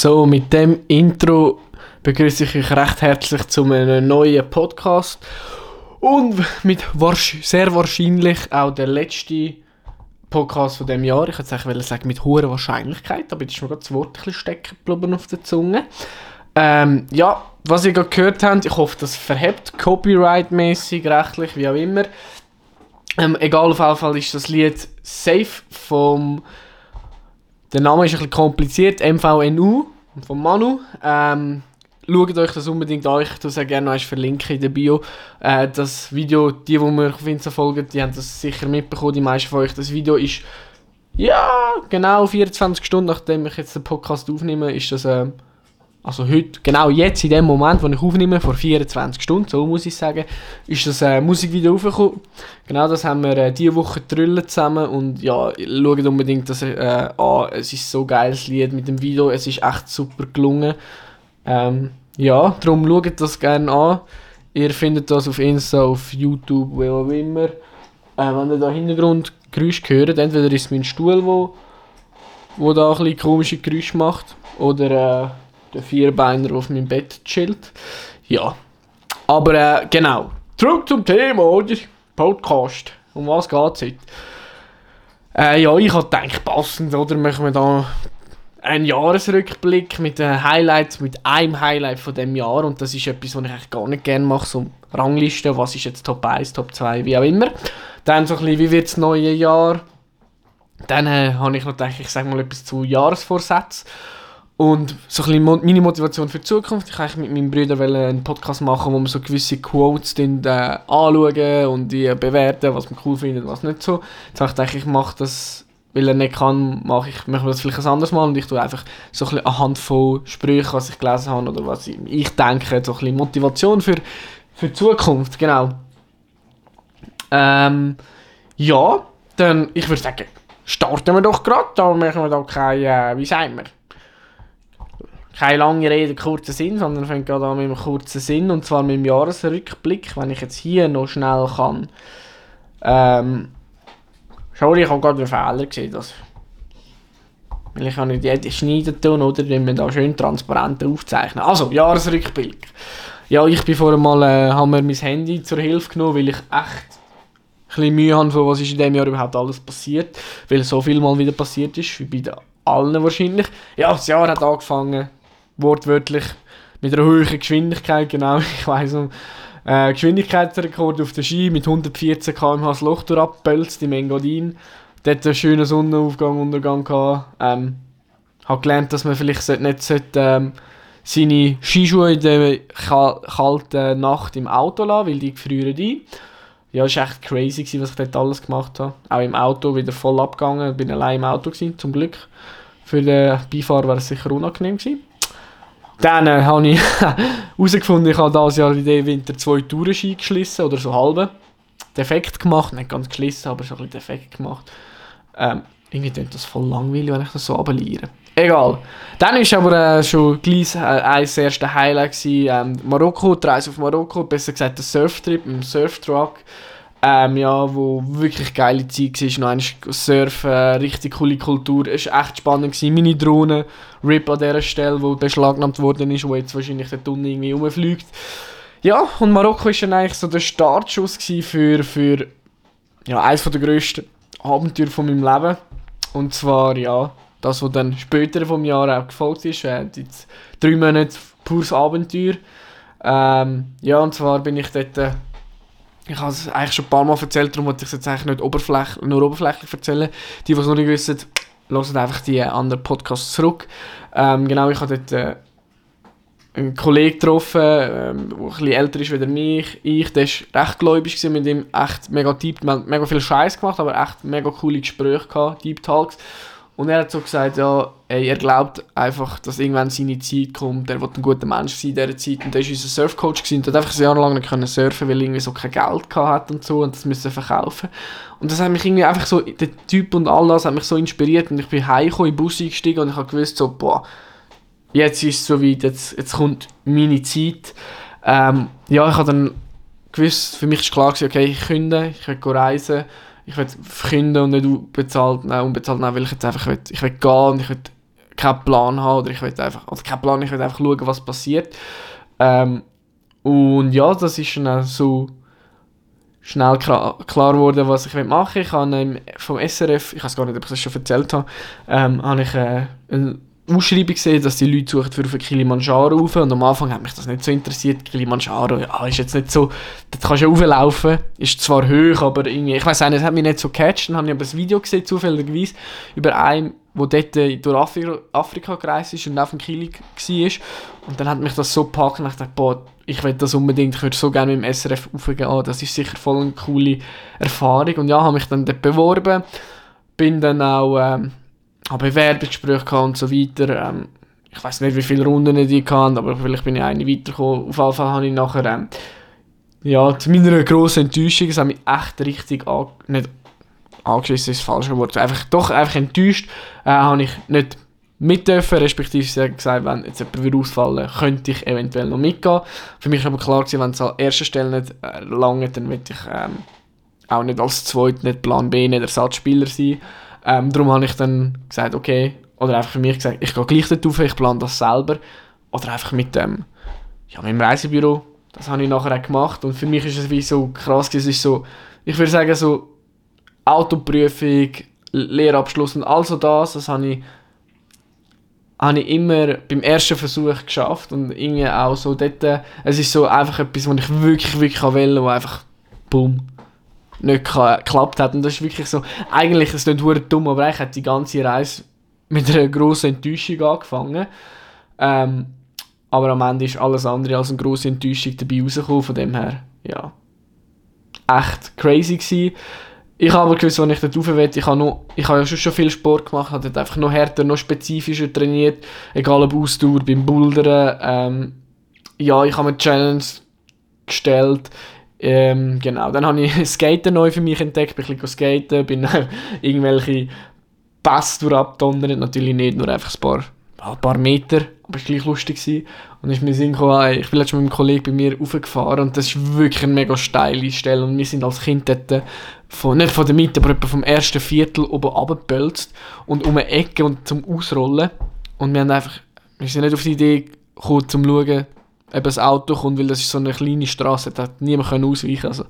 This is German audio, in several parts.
So, mit dem Intro begrüße ich euch recht herzlich zu einem neuen Podcast. Und mit sehr wahrscheinlich auch der letzte Podcast von dem Jahr. Ich hätte eigentlich sagen mit hoher Wahrscheinlichkeit, aber jetzt ist mir gerade das Wort ein bisschen stecken geblieben auf der Zunge. Ähm, ja, was ihr gerade gehört habt, ich hoffe, das verhebt Copyright-mäßig, rechtlich, wie auch immer. Ähm, egal, auf jeden Fall ist das Lied Safe vom der Name ist ein bisschen kompliziert, MVNU von Manu. Ähm, schaut euch das unbedingt an, ich tue es gerne verlinken in der Bio. Äh, das Video, die, die mir auf Insta folgen, die haben das sicher mitbekommen, die meisten von euch. Das Video ist, ja, genau 24 Stunden nachdem ich jetzt den Podcast aufnehme, ist das, ähm, also heute, genau jetzt, in dem Moment, wo ich aufnehme, vor 24 Stunden, so muss ich sagen, ist das äh, Musikvideo aufgekommen. Genau das haben wir äh, diese Woche drüllen zusammen und ja, schaut unbedingt das äh, an. Es ist so geil, das Lied mit dem Video, es ist echt super gelungen. Ähm, ja, darum schaut das gerne an. Ihr findet das auf Insta, auf YouTube, wo auch immer. Äh, wenn ihr da Hintergrundgeräusche hört, entweder ist es mein Stuhl, wo, wo da ein bisschen komische Geräusche macht, oder äh, der Vierbeiner, der auf meinem Bett chillt. Ja. Aber äh, genau. Zurück zum Thema, oder? Podcast. Um was geht es heute? Äh, ja, ich habe gedacht, passend, oder? Machen wir da einen Jahresrückblick mit den Highlights, mit einem Highlight von dem Jahr. Und das ist etwas, was ich eigentlich gar nicht gerne mache. So Rangliste, was ist jetzt Top 1, Top 2, wie auch immer. Dann so ein bisschen, wie wird das neue Jahr? Dann äh, habe ich noch gedacht, ich sage mal etwas zu Jahresvorsätzen. Und so ein bisschen meine Motivation für die Zukunft. Ich wollte mit meinem Bruder einen Podcast machen, wo wir so gewisse Quotes dann, äh, anschauen und die bewerten, was man cool findet und was nicht so. Jetzt habe ich gedacht, ich mache das, weil er nicht kann, mache ich, machen das vielleicht ein anderes Mal und ich tue einfach so ein bisschen anhand von Sprüchen, was ich gelesen habe oder was ich, ich denke, so ein bisschen Motivation für, für die Zukunft, genau. Ähm, ja, dann, ich würde sagen, starten wir doch gerade, da machen wir da kein, äh, wie sagen wir, keine lange Rede, kurzer Sinn, sondern fängt gerade an mit einem kurzen Sinn und zwar mit dem Jahresrückblick, wenn ich jetzt hier noch schnell kann. Ähm, sorry, ich habe gerade einen Fehler gesehen, dass weil ich kann nicht jeden schneiden tun, oder? Wenn wir da schön transparent aufzeichnen. Also, Jahresrückblick. Ja, ich bin vorher mal, äh, haben wir mein Handy zur Hilfe genommen, weil ich echt ein bisschen Mühe habe, von was ist in diesem Jahr überhaupt alles passiert. Weil so viel mal wieder passiert ist, wie bei allen wahrscheinlich. Ja, das Jahr hat angefangen wortwörtlich mit einer hohen Geschwindigkeit, genau, ich weiss noch, äh, Geschwindigkeitsrekord auf der Ski mit 114 km/h das Loch durchgepölzt im Engadin. Dort einen schönen Sonnenaufgang, Untergang gehabt. Ähm, habe gelernt, dass man vielleicht nicht sollte, ähm, seine Skischuhe in der kalten Nacht im Auto lassen, weil die frieren ein. Ja, es war echt crazy, gewesen, was ich dort alles gemacht habe. Auch im Auto wieder voll abgegangen. Bin allein im Auto, gewesen, zum Glück. Für den Beifahrer war es sicher unangenehm gewesen. Dann äh, habe ich herausgefunden, ich habe dieses Jahr in diesem Winter zwei Tourenski geschlissen, oder so halbe. Defekt gemacht, nicht ganz geschlissen, aber so ein bisschen defekt gemacht. Ähm, irgendwie klingt das voll langweilig, wenn ich das so abeliere. Egal. Dann war aber äh, schon gleich äh, eines der ersten Highlights ähm, Marokko, die Reise auf Marokko, besser gesagt der Surftrip mit dem Surftruck. Ähm, ja, wo wirklich geile Zeit war, noch einmal Surfen, richtig coole Kultur, es war echt spannend, gewesen. meine Drohne, RIP an dieser Stelle, wo beschlagnahmt worden ist, wo jetzt wahrscheinlich der Tunnel irgendwie rumfliegt. Ja, und Marokko war dann eigentlich so der Startschuss für, für ja, eines der grössten Abenteuer von meinem Leben. Und zwar, ja, das, was dann später vom Jahr auch gefolgt ist, äh, jetzt drei Monate pures Abenteuer. Ähm, ja, und zwar bin ich dort, äh, ich habe es eigentlich schon ein paar Mal erzählt, darum wollte ich es jetzt eigentlich nicht oberflächlich, nur oberflächlich erzählen. Die, die es noch nicht wissen, hören einfach die anderen Podcasts zurück. Ähm, genau, ich habe dort äh, einen Kollegen getroffen, ähm, der ein bisschen älter ist als mich. Ich, der war recht gläubig, mit ihm echt mega deep, mega viel Scheiß gemacht, aber echt mega coole Gespräche gehabt, Deep Talks. Und er hat so gesagt, ja, ey, er glaubt einfach, dass irgendwann seine Zeit kommt. Er wird ein guter Mensch sein in dieser Zeit. Und er war unser Surfcoach und hat einfach ein Jahr lang nicht können surfen, weil er irgendwie so kein Geld hat und so und das müssen verkaufen. Und das hat mich irgendwie einfach so, der Typ und all das hat mich so inspiriert und ich bin heimgekommen, in den Bus eingestiegen und ich habe gewusst so, boah, jetzt ist es soweit, jetzt, jetzt kommt meine Zeit. Ähm, ja, ich habe dann gewusst, für mich war klar, okay, ich künde, ich will reisen, ich will verkünden und nicht bezahlt, nein, unbezahlt nein, weil ich jetzt einfach will, ich will gehen und ich will keinen Plan haben oder ich will einfach, oder keinen Plan, ich will einfach schauen, was passiert. Ähm, und ja, das ist dann so schnell klar geworden, was ich machen will. Ich habe vom SRF, ich weiß gar nicht, ob ich das schon erzählt habe, ähm, habe ich äh, Ausschreibung gesehen, dass die Leute suchen für auf Kilimanjaro rauf und am Anfang hat mich das nicht so interessiert. Kilimanjaro, ja, ist jetzt nicht so, da kannst du ja rauflaufen, ist zwar hoch, aber irgendwie, ich weiß nicht, es hat mich nicht so gecatcht. Dann habe ich aber das Video gesehen, zufälligerweise, über einen, der dort äh, durch Afrika, Afrika gereist ist und auf dem Kili war. Und dann hat mich das so gepackt und ich dachte, boah, ich will das unbedingt, ich würde so gerne mit dem SRF aufgehen, oh, das ist sicher voll eine coole Erfahrung. Und ja, habe mich dann dort beworben, bin dann auch, ähm, habe Bewerbungsgespräche und so weiter. Ähm, ich weiß nicht, wie viele Runden ich hatte, aber vielleicht bin ich eine weitergekommen. Auf jeden Fall habe ich nachher, ähm, ja, zu meiner grossen Enttäuschung, es hat mich echt richtig an, nicht angeschissen ist das falsche Wort, einfach, doch einfach enttäuscht, äh, habe ich nicht mit dürfen, respektive gesagt, wenn jetzt jemand wieder ausfallen könnte ich eventuell noch mitgehen. Für mich war aber klar, gewesen, wenn es an erster Stelle nicht äh, lange, dann würde ich ähm, auch nicht als Zweit, nicht Plan B, nicht Ersatzspieler sein. Ähm, darum habe ich dann gesagt, okay, oder einfach für mich gesagt, ich gehe gleich dort rauf, ich plane das selber. Oder einfach mit dem, ja, mit dem Reisebüro. Das habe ich nachher auch gemacht. Und für mich ist es wie so krass, es ist so, ich würde sagen so, Autoprüfung, Lehrabschluss und all so das, das habe ich habe ich immer beim ersten Versuch geschafft. Und irgendwie auch so dort, es ist so einfach etwas, was ich wirklich, wirklich will, wo einfach, boom, nicht geklappt hat. Und das ist wirklich so, eigentlich ist es nicht dumm, aber eigentlich hat die ganze Reise mit einer grossen Enttäuschung angefangen, ähm, aber am Ende ist alles andere als eine grosse Enttäuschung dabei rausgekommen, von dem her, ja, echt crazy gewesen. Ich habe aber gewusst, wenn ich dort rauf will, ich habe, noch, ich habe ja schon, schon viel Sport gemacht, habe dort einfach noch härter, noch spezifischer trainiert, egal ob Ausdauer, beim Bouldern, ähm, ja, ich habe mir Challenge gestellt, ähm, genau, dann habe ich Skaten neu für mich entdeckt, bin ein bisschen skaten, bin irgendwelche Pässe durchabdonnert, natürlich nicht, nur einfach ein paar, ein paar Meter, aber es war gleich lustig. Gewesen. Und ich mir Sinn gekommen, ich bin letztens mit einem Kollegen bei mir raufgefahren und das ist wirklich eine mega steile Stelle. Und wir sind als Kind dort von, nicht von der Mitte, aber etwa vom ersten Viertel oben runtergepölzt und um eine Ecke und zum Ausrollen. Und wir haben einfach, wir sind nicht auf die Idee gekommen, zum schauen, ob ein Auto kommt, weil das ist so eine kleine Straße, da hat niemand können ausweichen also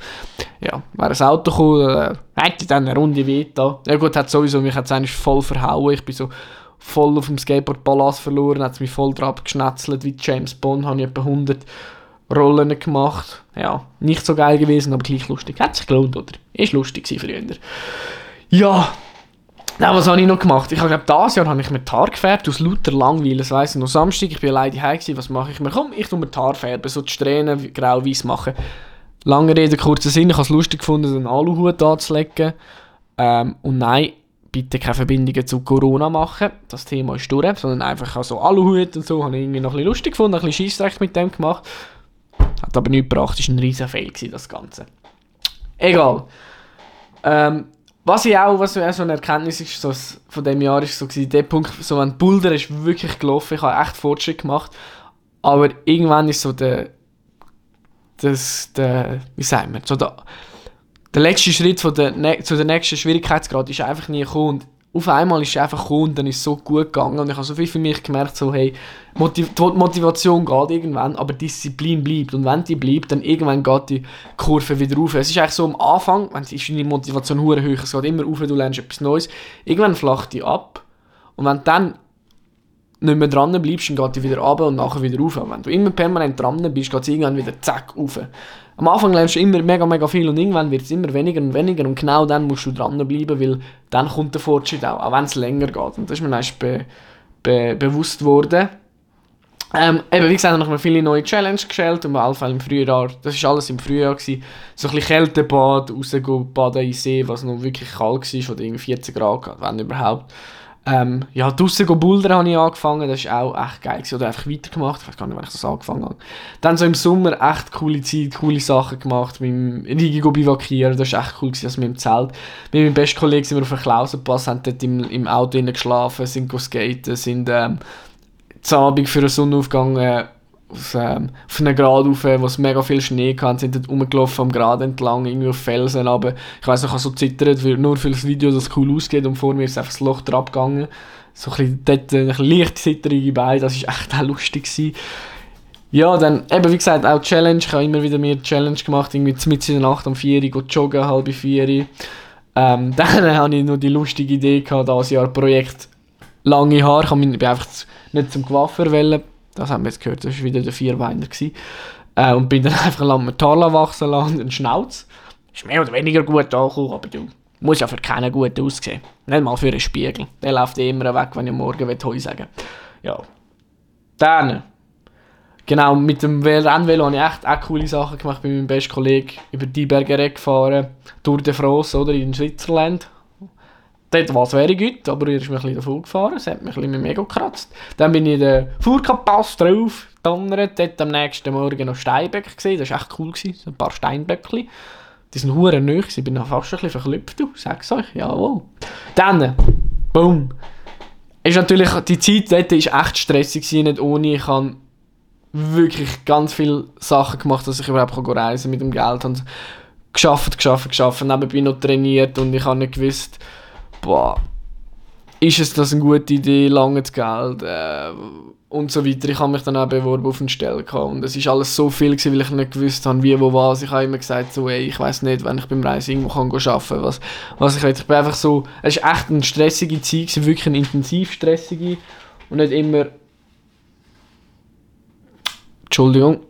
ja, wäre ein Auto gekommen, äh, hätte dann eine Runde da. Ja gut, hat sowieso, mich es eigentlich voll verhauen, ich bin so voll auf dem Skateboard Balance verloren, hat mich voll drauf geschnetzelt wie James Bond, habe ich etwa 100 Rollen gemacht. Ja, nicht so geil gewesen, aber gleich lustig. Hat sich gelohnt, oder? Ist lustig früher. Ja, ja, was habe ich noch gemacht? Ich glaube, dieses Jahr habe ich mir die Haare gefärbt, aus lauter Langweil. Das weiss ich noch Samstag, ich bin alleine heim was mache ich mir? Komm, ich tue mir die Haare färben, so die Strähnen grau-weiß machen. Lange Rede, kurzer Sinn, ich habe es lustig gefunden, einen Aluhut anzulegen. Ähm, und nein, bitte keine Verbindungen zu Corona machen. Das Thema ist durch, sondern einfach so Aluhut und so. Habe ich irgendwie noch ein bisschen lustig gefunden, ein bisschen Scheissrecht mit dem gemacht. Hat aber nichts gebracht, war ein riesen Fail, das Ganze. Egal. Ähm, was ich auch, was so eine Erkenntnis ist, so von dem Jahr, ist so gewesen, der Punkt, so wenn Boulder ist wirklich gelaufen, ich habe echt Fortschritt gemacht, aber irgendwann ist so der, das, der, wie sagen wir, so der, der letzte Schritt von der, zu der nächsten Schwierigkeitsgrad ist einfach nie gekommen. Auf einmal ist es einfach gekommen und dann ist es so gut gegangen. Und ich habe so viel für mich gemerkt, so, hey, Motiv die Motivation geht irgendwann, aber Disziplin bleibt. Und wenn die bleibt, dann irgendwann geht die Kurve wieder rauf. Es ist eigentlich so am Anfang, wenn ist deine Motivation hoch, es geht immer rauf, du lernst etwas Neues. Irgendwann flacht die ab. Und wenn dann nicht mehr dran bleibst, dann geht die wieder runter und nachher wieder rauf. Wenn du immer permanent dran bist, geht es irgendwann wieder zack rauf. Am Anfang lernst du immer mega, mega viel und irgendwann wird es immer weniger und weniger und genau dann musst du dranbleiben, weil dann kommt der Fortschritt auch, auch wenn es länger geht. Und das ist mir erst be, be, bewusst worden. Ähm, eben, wie gesagt, habe ich mir viele neue Challenges gestellt und auf im Frühjahr, das war alles im Frühjahr, gewesen, so ein bisschen Kältebad, rausgehen, baden in See, was noch wirklich kalt war, oder irgendwie 40 Grad wenn überhaupt. Ähm, ja, draussen go bouldern habe ich angefangen, das war auch echt geil. Gewesen. Oder einfach weitergemacht, ich weiß gar nicht, wann ich das angefangen habe. Dann so im Sommer echt coole Zeit, coole Sachen gemacht, mit dem Rigi go bivakieren, das war echt cool, gewesen, also mit dem Zelt. Mit meinem besten Kollegen sind wir auf einem Klausenpass, haben dort im, im Auto geschlafen, sind go skaten, sind ähm, zu Abend für einen Sonnenaufgang äh, aus, ähm, auf einen Grad rauf, wo es mega viel Schnee hatte, sind dort rumgelaufen am Grad entlang, irgendwie auf Felsen, aber ich weiss ich habe so zittert, weil nur für das Video, dass es cool ausgeht und vor mir ist einfach das Loch drauf gegangen. So ein bisschen, dort, ein bisschen leicht zitterige Beine, das war echt auch lustig. Gewesen. Ja, dann eben wie gesagt auch Challenge, ich habe immer wieder mehr Challenge gemacht, irgendwie mit in der Nacht um 4 Uhr, joggen, halb 4 Uhr. Ähm, dann hatte ich noch die lustige Idee gehabt, dieses Jahr Projekt lange Haare, ich bin einfach nicht zum Coiffeur wollen, das haben wir jetzt gehört, das war wieder der Vierbeiner. Äh, und bin dann einfach lang mit Haare wachsen lassen und den Schnauz. Ist mehr oder weniger gut angekommen, aber du musst ja für keinen gut aussehen. Nicht mal für einen Spiegel. Der läuft eh immer weg, wenn ich morgen Heu sagen Ja. Dann Genau, mit dem Rennvelo habe ich echt auch coole Sachen gemacht. Ich bin mit meinem besten Kollegen über die Berge gefahren, Tour de France oder in Switzerland. Dort war es very gut, aber er ist mir ein bisschen davon gefahren. Es hat mich ein bisschen mega gekratzt. Dann bin ich in den Furka-Pass drauf, donnert. Dort am nächsten Morgen noch Steinböcke gesehen. Das war echt cool. Gewesen. Ein paar Steinböckchen. Die sind hure neu. Ich bin fast ein bisschen verklüpft. Sag's euch. Jawohl. Dann, boom. Ist natürlich, die Zeit dort war echt stressig, nicht ohne. Ich habe wirklich ganz viele Sachen gemacht, dass ich überhaupt reisen mit dem Geld. Und geschafft, geschafft, geschafft. Nebenbei noch trainiert und ich habe nicht gewusst, boah, ist es das eine gute Idee, langes Geld äh, und so weiter. Ich habe mich dann auch beworben auf eine Stelle gehabt und es ist alles so viel gewesen, weil ich nicht gewusst habe, wie, wo, was. Ich habe immer gesagt, so, ey, ich weiß nicht, wenn ich beim Reisen irgendwo kann arbeiten was, was ich will. Ich bin einfach so, es ist echt eine stressige Zeit, wirklich eine intensiv stressige und nicht immer Entschuldigung.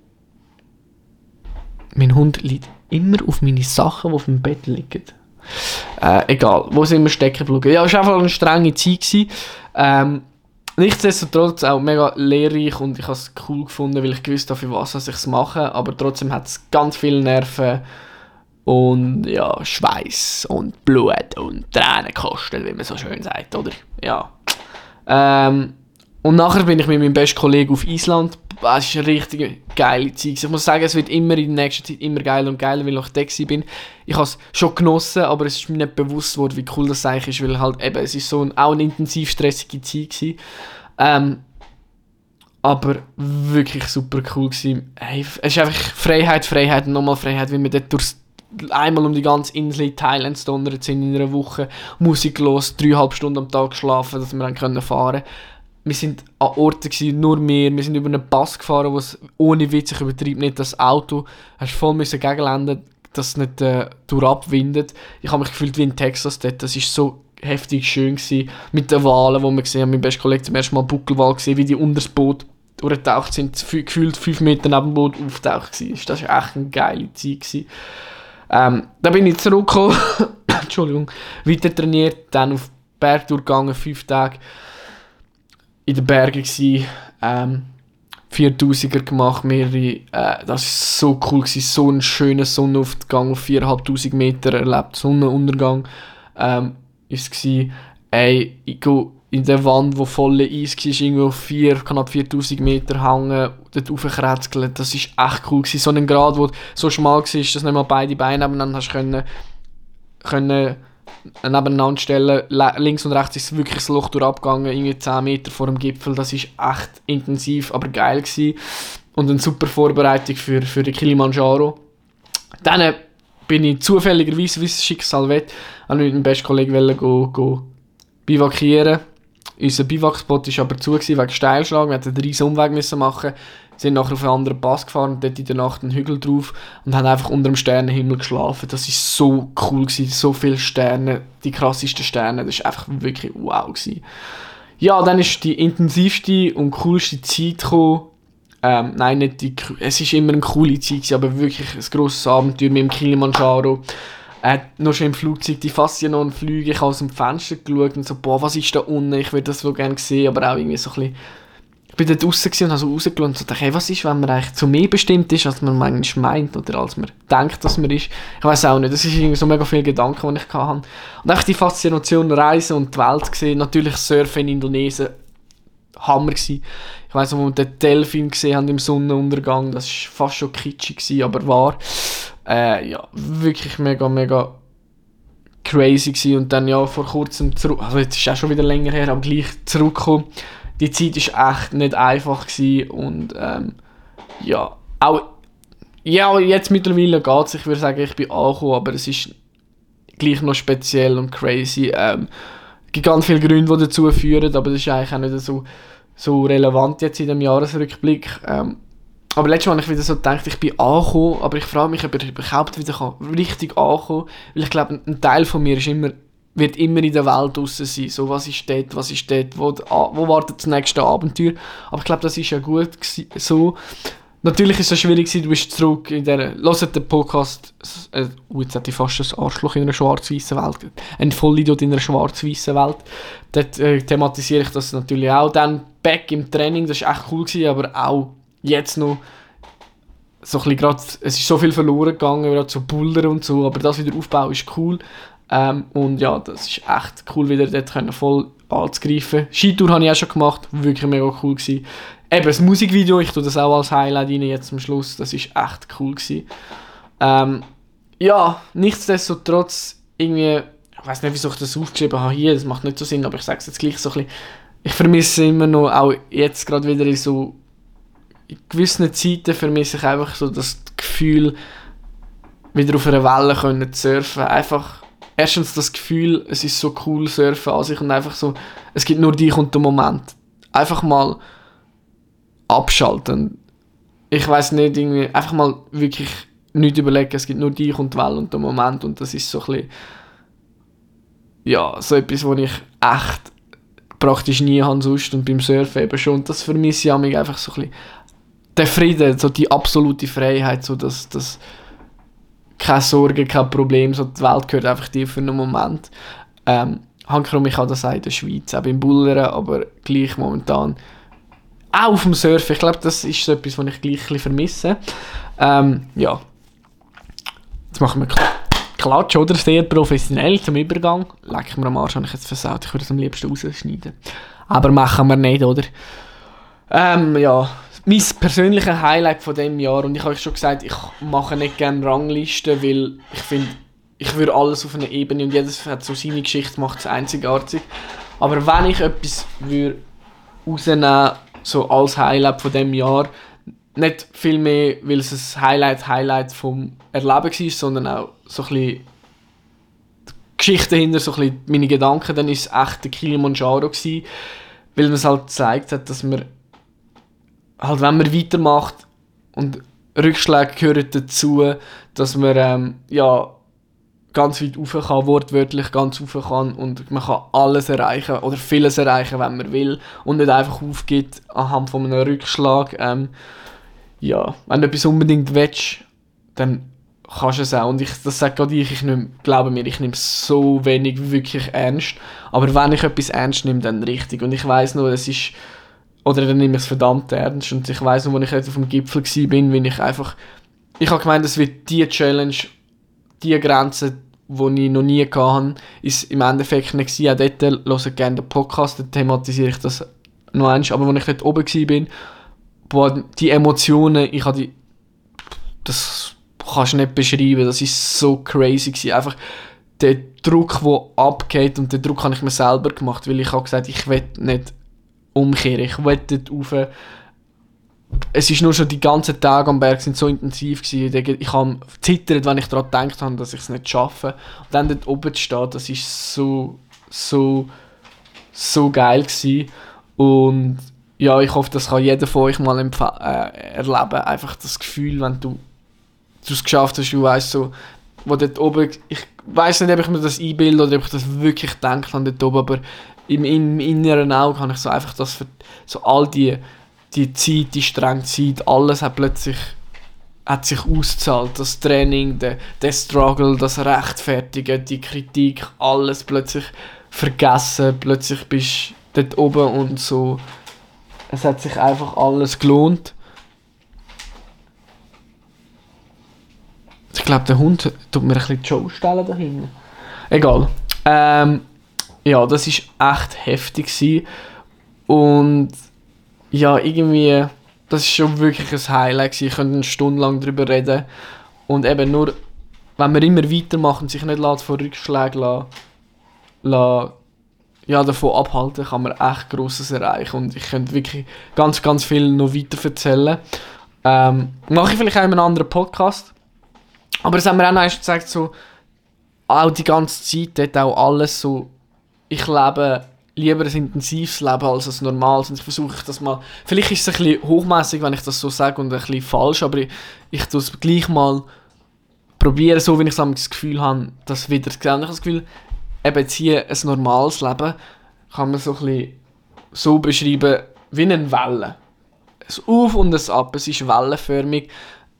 Mein Hund liegt immer auf meine Sachen, die auf dem Bett liegen. Äh, egal, wo sind wir stecken geblieben? Ja, es war einfach eine strenge Zeit. Ähm, nichtsdestotrotz auch mega lehrreich und ich habe es cool gefunden, weil ich gewusst habe, für was ich es mache. Aber trotzdem hat es ganz viele Nerven und ja, Schweiß und Blut und Tränen gekostet, wie man so schön sagt, oder? Ja. Ähm, und nachher bin ich mit meinem besten Kollegen auf Island es ist eine richtig geile Zeit. Ich muss sagen, es wird immer in der nächsten Zeit immer geiler und geiler, weil ich da bin. Ich habe es schon genossen, aber es ist mir nicht bewusst geworden, wie cool das eigentlich ist, weil halt eben, es ist so ein, auch eine intensiv stressige Zeit gewesen. Ähm, aber wirklich super cool gewesen. Hey, es ist einfach Freiheit, Freiheit und nochmal Freiheit, weil wir dort durchs einmal um die ganze Insel in Thailand donnert sind in einer Woche, Musik los, dreieinhalb Stunden am Tag geschlafen, dass wir dann können fahren wir sind an Orten gewesen, nur mehr. Wir sind über einen Pass gefahren, wo es ohne Witz, ich übertreibe nicht, das Auto hast voll müssen gegenlanden, dass es nicht äh, durchabwindet. Ich habe mich gefühlt wie in Texas dort. Das ist so heftig schön gewesen. Mit den Wahlen, die wir gesehen haben. Mein bester Kollege zum ersten Mal Buckelwal gesehen, wie die unter das Boot durchgetaucht sind, gefühlt fünf Meter neben dem Boot auftaucht war. Das war echt eine geile Zeit. Gewesen. Ähm, dann bin ich zurückgekommen, Entschuldigung, weiter trainiert, dann auf Berg durchgegangen, fünf Tage in den Bergen gsi, ähm, 4000er gemacht, mehrere, äh, das war so cool gewesen, so ein schöner Sonnenaufgang auf 4500 Meter erlebt, Sonnenuntergang, ähm, ist es ey, ich gehe in der Wand, wo volle Eis war, irgendwo auf 4, knapp 4000 Meter hängen, dort raufkrätzeln, das war echt cool gewesen, so ein Grad, wo so schmal war, dass nicht mal beide Beine nebeneinander hast können, können nebeneinander stellen. Links und rechts ist wirklich das Loch durchabgegangen, irgendwie 10 Meter vor dem Gipfel. Das ist echt intensiv, aber geil gewesen. Und eine super Vorbereitung für, für den Kilimanjaro. Dann äh, bin ich zufälligerweise, wie es Schicksal will, mit meinem besten Kollegen go, go bivakieren. Unser Biwakspot war aber zu wegen Steilschlag. Wir mussten einen riesen machen sind nachher auf einen anderen Pass gefahren und dort in der Nacht einen Hügel drauf und haben einfach unter dem Sternenhimmel geschlafen. Das ist so cool gewesen, so viele Sterne, die krassesten Sterne, das ist einfach wirklich wow gewesen. Ja, dann ist die intensivste und coolste Zeit gekommen. Ähm, nein, nicht die, es ist immer eine coole Zeit gewesen, aber wirklich ein grosses Abenteuer mit dem Kilimanjaro. Äh, noch schon im Flugzeug die Faszinon Flüge, ich habe aus dem Fenster geschaut und so, boah, was ist da unten, ich würde das so gerne sehen, aber auch irgendwie so ein bisschen bin dort draußen und habe so rausgeschaut und dachte, hey, was ist, wenn man eigentlich zu mehr bestimmt ist, als man manchmal meint oder als man denkt, dass man ist. Ich weiß auch nicht, das ist irgendwie so mega viele Gedanken, die ich hatte. Und einfach die Faszination Reisen und die Welt gesehen, natürlich Surfen in Indonesien, Hammer gewesen. Ich weiß noch, wo wir den Delfin gesehen haben im Sonnenuntergang, das war fast schon kitschig, gewesen, aber wahr. Äh, ja, wirklich mega, mega crazy gewesen. und dann ja vor kurzem zurück, also jetzt ist es auch schon wieder länger her, aber gleich zurückgekommen die Zeit war echt nicht einfach gewesen und ähm, ja, auch, ja, jetzt mittlerweile geht es, ich würde sagen, ich bin angekommen, aber es ist gleich noch speziell und crazy. Ähm, gibt ganz viele Gründe, die dazu führen, aber das ist eigentlich auch nicht so, so relevant jetzt in dem Jahresrückblick. Ähm, aber letztes Mal habe ich wieder so gedacht, ich bin angekommen, aber ich frage mich, ob ich überhaupt wieder richtig ankommen kann. Weil ich glaube, ein Teil von mir ist immer, wird immer in der Welt draußen sein. So, was ist dort, was ist dort, wo, wo wartet das nächste Abenteuer. Aber ich glaube, das ist ja gut so. Natürlich ist es schwierig, du bist zurück in der. Hört den Podcast. Äh, oh, jetzt hätte ich fast ein Arschloch in einer schwarz-weißen Welt. Ein Vollidiot in einer schwarz-weißen Welt. Dort äh, thematisiere ich das natürlich auch. Dann back im Training, das war echt cool, gewesen, aber auch jetzt noch. So grad, es ist so viel verloren gegangen, gerade so Buller und so, aber das wieder aufbauen ist cool. Ähm, und ja, das ist echt cool, wieder dort können voll anzugreifen. Skitour habe ich auch schon gemacht, wirklich mega cool gewesen. Eben, das Musikvideo, ich tue das auch als Highlight rein jetzt am Schluss, das ist echt cool gewesen. Ähm, ja, nichtsdestotrotz, irgendwie, ich weiß nicht, wieso ich das aufgeschrieben habe hier, das macht nicht so Sinn, aber ich sage es jetzt gleich so ein bisschen, ich vermisse immer noch, auch jetzt gerade wieder in so in gewissen Zeiten vermisse ich einfach so das Gefühl, wieder auf einer Welle können zu surfen. Einfach, erstens das Gefühl, es ist so cool surfen an sich und einfach so, es gibt nur dich und den Moment. Einfach mal abschalten. Ich weiß nicht, irgendwie einfach mal wirklich nicht überlegen, es gibt nur dich und die Welt und den Moment und das ist so ein bisschen, ja, so etwas, wo ich echt praktisch nie habe sonst und beim Surfen eben schon. Und das vermisse ich mich einfach so ein bisschen. Der Frieden, so die absolute Freiheit, so dass, dass keine Sorge, kein Problem, so die Welt gehört einfach dir für einen Moment. Ähm, Hankerum, ich habe das auch in der Schweiz, auch beim Bullern, aber gleich momentan auch auf dem Surfen. Ich glaube, das ist so etwas, was ich gleich ein vermisse. Ähm, ja. Jetzt machen wir Klatsch, oder? Sehr professionell zum Übergang. Leck mir am Arsch, habe ich jetzt versaut. Ich würde es am liebsten rausschneiden. Aber machen wir nicht, oder? Ähm, ja. Mein persönliches Highlight von dem Jahr, und ich habe schon gesagt, ich mache nicht gerne Ranglisten, weil ich finde, ich würde alles auf einer Ebene und jedes hat so seine Geschichte, macht es einzigartig. Aber wenn ich etwas würde rausnehmen so als Highlight von dem Jahr. Nicht viel mehr, weil es ein Highlight, Highlight vom Erleben war, sondern auch so ein bisschen die Geschichte dahinter, so ein bisschen meine Gedanken. Dann war es echt der Kilimanjaro, gewesen, weil man es halt gezeigt hat, dass man halt, wenn man weitermacht und Rückschläge gehören dazu, dass man ähm, ja ganz weit rauf kann, wortwörtlich ganz rauf kann und man kann alles erreichen oder vieles erreichen, wenn man will und nicht einfach aufgibt anhand von einem Rückschlag. Ähm, ja, wenn du etwas unbedingt willst, dann kannst du es auch. Und ich, das sage gerade ich, ich nehm, glaube mir, ich nehme so wenig wirklich ernst. Aber wenn ich etwas ernst nehme, dann richtig. Und ich weiß nur, es ist, oder dann nehme ich es verdammt ernst. Und ich weiß nur, als ich jetzt auf dem Gipfel war, bin, wenn ich einfach, ich habe gemeint, es wird die Challenge, die Grenze, die ich noch nie hatte, ist im Endeffekt nicht gewesen. Auch dort höre ich gerne den Podcast, dann thematisiere ich das noch einmal. Aber als ich dort oben war, boah, die Emotionen, ich habe die, das kannst du nicht beschreiben, das ist so crazy gewesen. Einfach der Druck, der abgeht und den Druck habe ich mir selber gemacht, weil ich habe gesagt, ich will nicht umkehren, ich will dort rauf es ist nur schon die ganzen Tage am Berg sind so intensiv gewesen. Ich habe zittert, wenn ich daran gedacht habe, dass ich es nicht schaffe. Und dann dort oben zu stehen, das ist so, so, so geil gewesen. Und ja, ich hoffe, das kann jeder von euch mal äh, erleben. Einfach das Gefühl, wenn du es geschafft hast, du weißt so, wo dort oben, ich weiß nicht, ob ich mir das einbilde oder ob ich das wirklich denke an dort oben, aber im, im inneren Auge kann ich so einfach das so all die die Zeit, die strenge Zeit, alles hat plötzlich hat sich ausgezahlt. Das Training, der, der Struggle, das Rechtfertigen, die Kritik, alles plötzlich vergessen. Plötzlich bist du dort oben und so. Es hat sich einfach alles gelohnt. Ich glaube, der Hund tut mir ein bisschen die Show stellen da hinten. Egal. Ähm, ja, das war echt heftig. Gewesen. Und ja, irgendwie, das ist schon wirklich ein Highlight. Ich könnte eine Stunde lang darüber reden. Und eben nur, wenn man immer weitermacht und sich nicht von Rückschlägen lassen, lassen, ja, davon abhalten, kann man echt Grosses erreichen. Und ich könnte wirklich ganz, ganz viel noch weiter erzählen. Ähm, mache ich vielleicht auch in einem anderen Podcast. Aber es haben mir auch noch gesagt, so, auch die ganze Zeit, dort auch alles so, ich lebe lieber ein intensives Leben als ein normales. Und ich versuche das mal, vielleicht ist es ein bisschen hochmäßig, wenn ich das so sage und ein bisschen falsch, aber ich, ich tue es gleich mal probieren, so wie ich das Gefühl habe, das wieder. Ich habe das Gefühl, eben jetzt hier ein normales Leben kann man so ein bisschen so beschreiben wie eine Welle. Ein Auf und ein Ab, es ist wellenförmig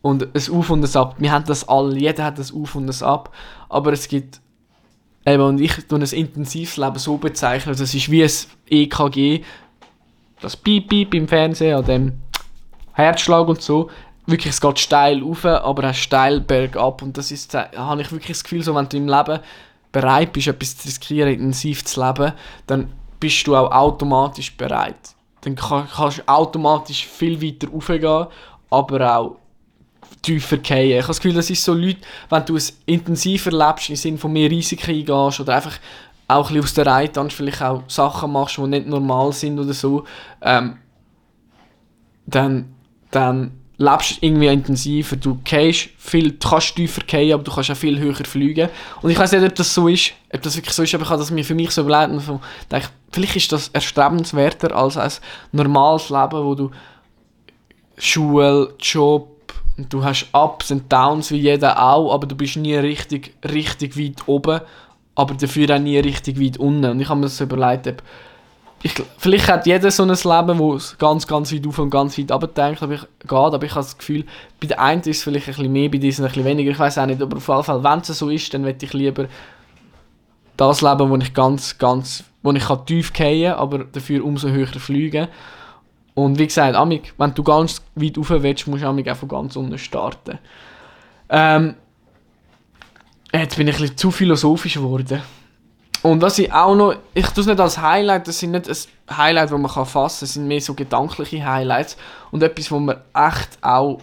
und ein Auf und ein Ab. Wir haben das alle, jeder hat ein Auf und ein Ab, aber es gibt eben, und ich tue ein intensives Leben so bezeichnen, das ist wie ein EKG, das Piep Piep im Fernsehen, an dem Herzschlag und so, wirklich, es geht steil auf, aber auch steil bergab und das ist, da habe ich wirklich das Gefühl, so wenn du im Leben bereit bist, etwas zu riskieren, intensiv zu leben, dann bist du auch automatisch bereit. Dann kannst du automatisch viel weiter raufgehen, aber auch tiefer fallen. Ich habe das Gefühl, das ist so Leute, wenn du es intensiver lebst, im Sinne von mehr Risiken eingehst oder einfach auch ein aus der Reihe vielleicht auch Sachen machst, die nicht normal sind oder so, ähm, dann, dann lebst irgendwie intensiver, du gehst viel, du kannst tiefer gehen, aber du kannst auch viel höher fliegen. Und ich weiß nicht, ob das so ist, ob das wirklich so ist, aber ich habe das mir für mich so überlegt und so, denke, vielleicht ist das erstrebenswerter als ein normales Leben, wo du Schule, Job, und du hast Ups und Downs wie jeder auch, aber du bist nie richtig, richtig weit oben, aber dafür auch nie richtig weit unten. Und ich habe mir das überlegt, ob ich, vielleicht hat jeder so ein Leben, wo es ganz, ganz weit auf und ganz weit runter denkt, aber ich, geht, aber ich habe das Gefühl, bei der einen ist es vielleicht ein bisschen mehr, bei diesen ein bisschen weniger, ich weiß auch nicht, aber auf jeden Fall, wenn es so ist, dann möchte ich lieber das Leben, wo ich ganz, ganz, wo ich kann tief fallen aber dafür umso höher fliegen. Und wie gesagt, Amig, wenn du ganz weit rauf willst, musst du Amig auch von ganz unten starten. Ähm, jetzt bin ich ein bisschen zu philosophisch geworden. Und was ich auch noch, ich tue es nicht als Highlight, das sind nicht ein Highlight, das man fassen kann, das sind mehr so gedankliche Highlights. Und etwas, wo man echt auch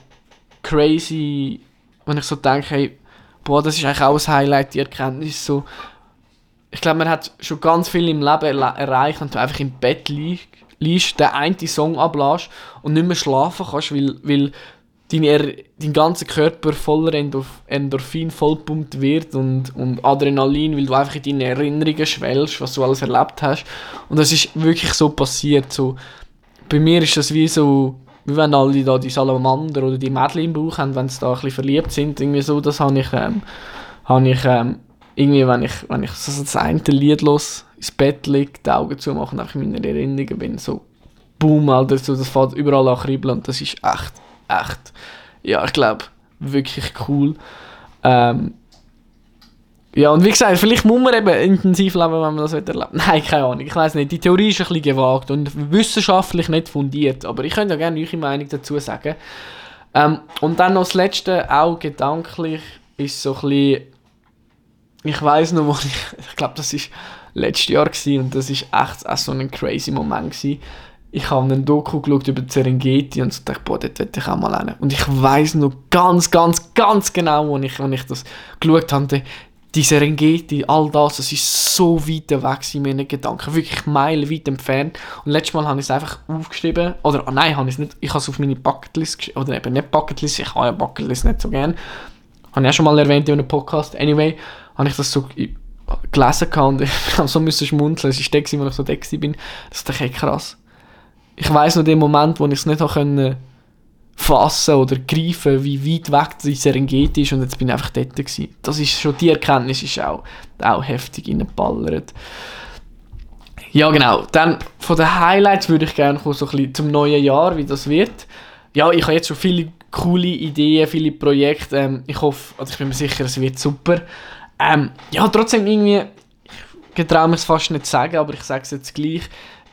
crazy, wenn ich so denke, hey, boah, das ist eigentlich auch ein Highlight, die Erkenntnis so. Ich glaube, man hat schon ganz viel im Leben erreicht, wenn du einfach im Bett liegst, liegst den einen Song ablässt und nicht mehr schlafen kannst, weil, weil dein, dein ganzer Körper voller Endorph Endorphin vollpumpt wird und, und Adrenalin, weil du einfach in deine Erinnerungen schwellst, was du alles erlebt hast. Und das ist wirklich so passiert. So, bei mir ist das wie so, wie wenn alle da die Salamander oder die Mädchen im Bauch haben, wenn sie da ein bisschen verliebt sind. Irgendwie so, das habe ich, ähm, habe ich ähm, irgendwie, wenn ich, wenn ich so das eine Lied los ins Bett liege, die Augen zumache in meiner Erinnerungen bin, so boom, Alter, so, das fährt überall an kribbeln und das ist echt echt, ja, ich glaube, wirklich cool. Ähm, ja, und wie gesagt, vielleicht muss man eben intensiv leben, wenn man das erlebt. Nein, keine Ahnung, ich weiß nicht. Die Theorie ist ein bisschen gewagt und wissenschaftlich nicht fundiert, aber ich könnte ja gerne eure Meinung dazu sagen. Ähm, und dann noch das Letzte, auch gedanklich, ist so ein bisschen, ich weiß noch, wo ich, ich glaube, das war letztes Jahr gewesen, und das ist echt auch so ein crazy Moment gewesen ich habe einen Doku geschaut über Serengeti und dachte, boah, dort will ich auch mal hin. Und ich weiß noch ganz, ganz, ganz genau, als ich, als ich das geschaut habe, die Serengeti, all das, das ist so weit weg in meinen Gedanken, wirklich meilenweit entfernt. Und letztes Mal habe ich es einfach aufgeschrieben, oder oh nein, habe ich es nicht, ich habe es auf meine Bucketlist geschrieben, oder eben nicht Bucketlist, ich habe ja Bucketlist nicht so gern. Habe ich auch schon mal erwähnt in einem Podcast. Anyway, habe ich das so gelesen und ich habe so müssen schmunzeln, es war der, wo ich so da bin. Das ist echt krass ich weiß noch den Moment, wo ich es nicht können fassen oder greifen, wie weit weg die Serengeti ist und jetzt bin ich einfach dort gewesen. Das ist schon, die Erkenntnis ist auch, auch heftig reingeballert. Ja genau, dann von den Highlights würde ich gerne so ein bisschen zum neuen Jahr, wie das wird. Ja, ich habe jetzt schon viele coole Ideen, viele Projekte. Ähm, ich hoffe, also ich bin mir sicher, es wird super. Ähm, ja, trotzdem irgendwie, ich getraue mich es fast nicht zu sagen, aber ich sage es jetzt gleich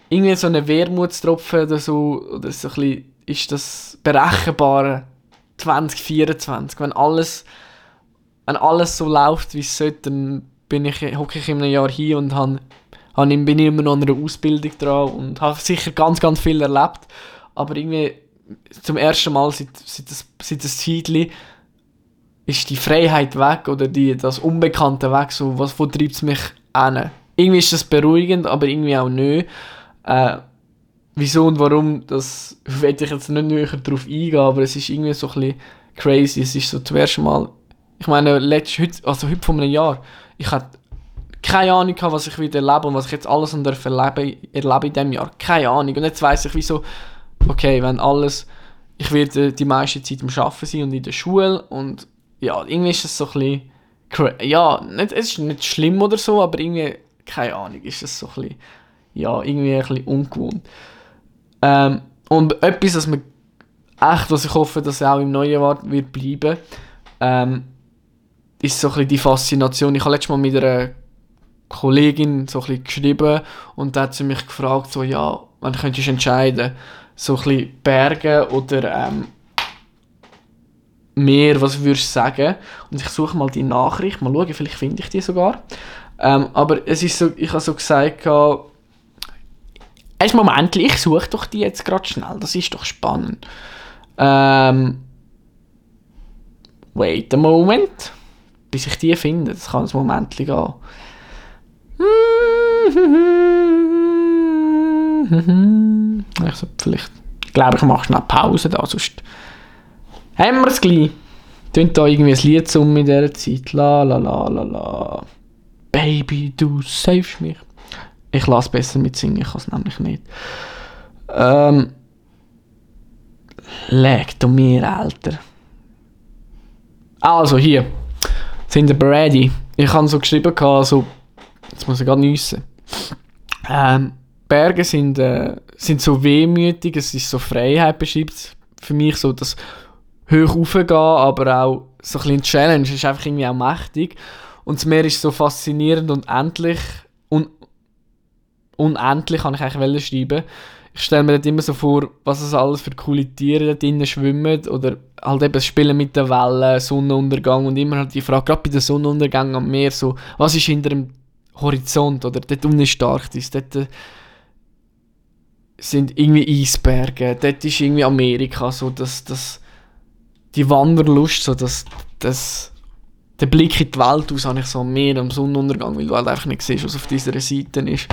irgendwie so eine Wermutstropfen oder so, oder so ein bisschen, ist das berechenbare 2024. Wenn alles, wenn alles so läuft, wie es sollte, dann bin ich, hocke ich in einem Jahr hier und han, bin ich immer noch an einer Ausbildung dran und habe sicher ganz, ganz viel erlebt. Aber irgendwie zum ersten Mal seit, seit, das, seit das Zeitchen ist die Freiheit weg oder die, das Unbekannte weg. So, was, wo treibt es mich an? Irgendwie ist das beruhigend, aber irgendwie auch nicht. Äh, wieso und warum, das werde ich jetzt nicht näher darauf eingehen, aber es ist irgendwie so ein bisschen crazy. Es ist so zuerst mal, ich meine, letzt, heute, also heute vor einem Jahr, ich hatte keine Ahnung was ich wieder erlebe und was ich jetzt alles und erlebe, erlebe in diesem Jahr. Keine Ahnung. Und jetzt weiß ich, wieso, okay, wenn alles, ich werde die meiste Zeit am Arbeiten sein und in der Schule und ja, irgendwie ist es so ein bisschen, ja, nicht, es ist nicht schlimm oder so, aber irgendwie, keine Ahnung, ist es so ein bisschen, ja, irgendwie ein bisschen ungewohnt. Ähm, und etwas, was mir echt, was ich hoffe, dass auch im neuen Jahr wird bleiben, ähm, ist so ein bisschen die Faszination. Ich habe letztes Mal mit einer Kollegin so ein bisschen geschrieben und da hat sie mich gefragt, so, ja, wann könntest du entscheiden, so ein bisschen Berge oder ähm, Meer, was würdest du sagen? Und ich suche mal die Nachricht, mal schauen, vielleicht finde ich die sogar. Ähm, aber es ist so, ich habe so gesagt, ein Moment, ich suche doch die jetzt gerade schnell, das ist doch spannend. Ähm, wait a moment, bis ich die finde, das kann ein Moment gehen. Ich so, vielleicht, ich glaube, ich mache schnell Pause da, sonst haben wir es gleich. Tönt da irgendwie ein Lied zum in dieser Zeit. La la la la la. Baby, du savest mich. Ich lasse besser mit singen, ich kann es nämlich nicht. Ähm. Leg du mir, Alter. Also, hier. Sind wir ready? Ich habe so geschrieben, also, jetzt muss ich gerade nüssen. Ähm, Berge sind, äh, sind so wehmütig, es ist so Freiheit beschreibt für mich so das hoch raufgehen, aber auch so ein bisschen Challenge, ist einfach irgendwie auch mächtig. Und das Meer ist so faszinierend und endlich, un unendlich kann ich eigentlich schreiben. Ich stelle mir dort immer so vor, was es alles für coole Tiere da drinnen schwimmen oder halt eben das Spielen mit den Wellen, Sonnenuntergang und immer halt die Frage, gerade bei dem Sonnenuntergang am Meer, so, was ist hinter dem Horizont oder dort unten ist Arktis, dort äh, sind irgendwie Eisberge, dort ist irgendwie Amerika, so dass das, die Wanderlust, so dass das der Blick in die Welt aus habe ich so mehr am Sonnenuntergang, weil du halt einfach nicht siehst, was auf dieser Seite ist.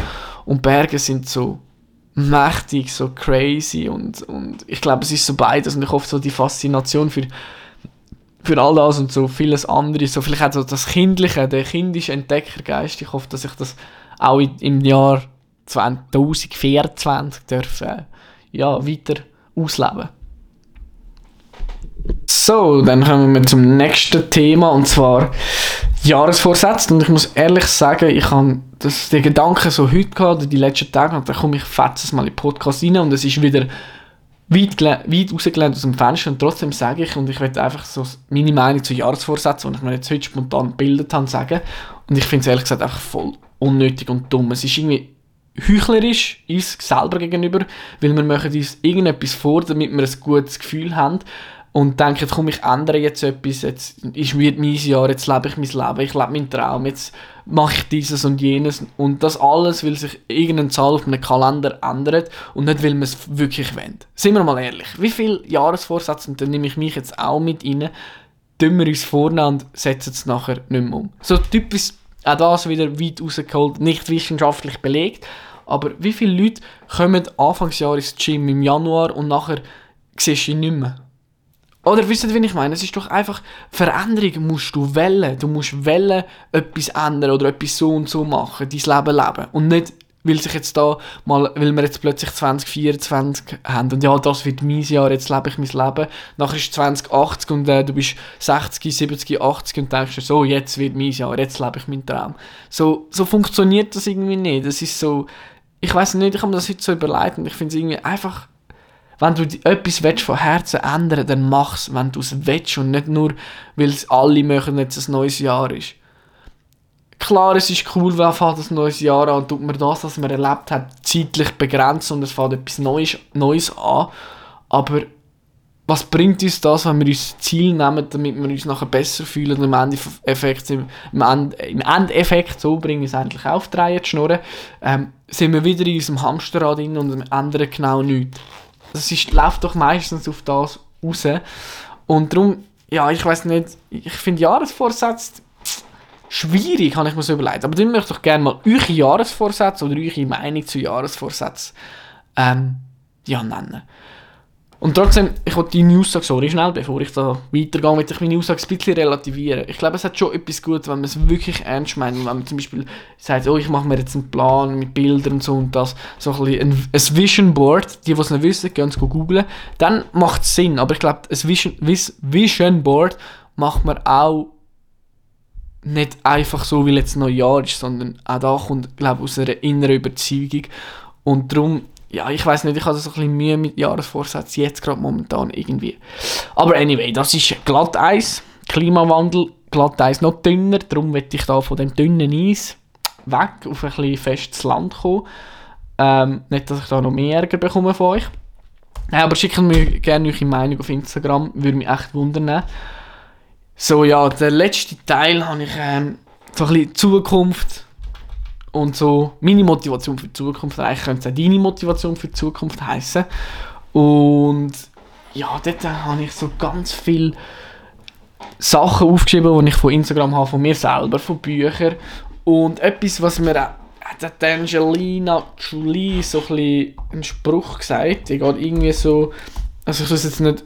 Und Berge sind so mächtig, so crazy und, und ich glaube, es ist so beides und ich hoffe so die Faszination für, für all das und so vieles andere, so vielleicht auch so das Kindliche, der kindische Entdeckergeist, ich hoffe, dass ich das auch im Jahr 2024 darf, äh, ja, weiter ausleben so, dann kommen wir zum nächsten Thema und zwar Jahresvorsätze. Und ich muss ehrlich sagen, ich habe den Gedanken so heute gehabt, oder die letzten Tage, und dann komme ich fetzes mal in den Podcast rein und es ist wieder weit, weit rausgelehnt aus dem Fenster und trotzdem sage ich, und ich werde einfach so meine Meinung zu Jahresvorsätzen, die ich mir jetzt heute spontan gebildet habe, sagen. Und ich finde es ehrlich gesagt einfach voll unnötig und dumm. Es ist irgendwie heuchlerisch uns selber gegenüber, weil wir machen uns irgendetwas vor, damit wir ein gutes Gefühl haben und denke, jetzt komm, ich ändere jetzt etwas, jetzt ist wird mein Jahr, jetzt lebe ich mein Leben, ich lebe meinen Traum, jetzt mache ich dieses und jenes und das alles, weil sich irgendeine Zahl auf einem Kalender ändert und nicht, weil man es wirklich wendet. Sind wir mal ehrlich, wie viele Jahresvorsätze, und dann nehme ich mich jetzt auch mit rein, tun wir uns vorne und setzen es nachher nicht mehr um. So typisch, auch das wieder weit rausgeholt, nicht wissenschaftlich belegt, aber wie viele Leute kommen Anfangsjahr ins Gym im Januar und nachher siehst du ihn nicht mehr? Oder wisst ihr, wie ich meine? Es ist doch einfach, Veränderung musst du wählen. Du musst wählen, etwas ändern oder etwas so und so machen, dein Leben leben. Und nicht, weil sich jetzt da mal, weil wir jetzt plötzlich 2024 haben und ja, das wird mein Jahr, jetzt lebe ich mein Leben. Nachher ist 2080 und äh, du bist 60, 70, 80 und denkst dir so, jetzt wird mein Jahr, jetzt lebe ich meinen Traum. So, so funktioniert das irgendwie nicht. Das ist so, ich weiß nicht, ich habe mir das heute so überlegt und ich finde es irgendwie einfach wenn du etwas willst, von Herzen ändern dann mach es, wenn du es willst und nicht nur, weil es alle machen, jetzt ein neues Jahr ist. Klar, es ist cool, wenn fängt ein neues Jahr an und tut man das, was man erlebt hat, zeitlich begrenzt und es fängt etwas Neues, Neues an. Aber was bringt uns das, wenn wir uns Ziel nehmen, damit wir uns nachher besser fühlen und im Endeffekt, im, im Endeffekt, so bringen wir es eigentlich auf, drehen, schnurren, ähm, sind wir wieder in unserem Hamsterrad drin und ändern genau nichts. Das ist, läuft doch meistens auf das raus. Und darum, ja, ich weiß nicht, ich finde Jahresvorsätze schwierig, habe ich mir so überlegt. Aber dann möchte ich doch gerne mal eure Jahresvorsätze oder eure Meinung zu Jahresvorsätzen ähm, ja, nennen. Und trotzdem, ich wollte die Aussage, sorry, schnell, bevor ich da weitergehe, möchte ich meine Aussage ein bisschen relativieren. Ich glaube, es hat schon etwas Gutes, wenn man es wirklich ernst meint. Wenn man zum Beispiel sagt, oh, ich mache mir jetzt einen Plan mit Bildern und so und das, so ein, ein, ein Vision Board, die, die es nicht wissen, können es googeln, dann macht es Sinn. Aber ich glaube, ein Vision, Vision Board macht man auch nicht einfach so, weil jetzt noch Jahr ist, sondern auch da kommt, glaube ich, aus einer inneren Überzeugung. Und darum ja, ich weiß nicht, ich habe so ein bisschen Mühe mit Jahresvorsätzen jetzt gerade momentan irgendwie. Aber anyway, das ist Glatteis, Klimawandel, Glatteis noch dünner, darum möchte ich da von dem dünnen Eis weg auf ein bisschen festes Land kommen. Ähm, nicht, dass ich da noch mehr Ärger bekomme von euch. Nein, aber schickt mir gerne eure Meinung auf Instagram, würde mich echt wundern. So, ja, der letzte Teil habe ich ähm, so ein bisschen Zukunft und so meine Motivation für die Zukunft, eigentlich könnte es auch deine Motivation für die Zukunft heißen. Und ja, dort habe ich so ganz viele Sachen aufgeschrieben, die ich von Instagram habe, von mir selber, von Büchern. Und etwas, was mir auch hat Angelina Jolie so ein einen Spruch gesagt. Die geht irgendwie so, also ich es jetzt nicht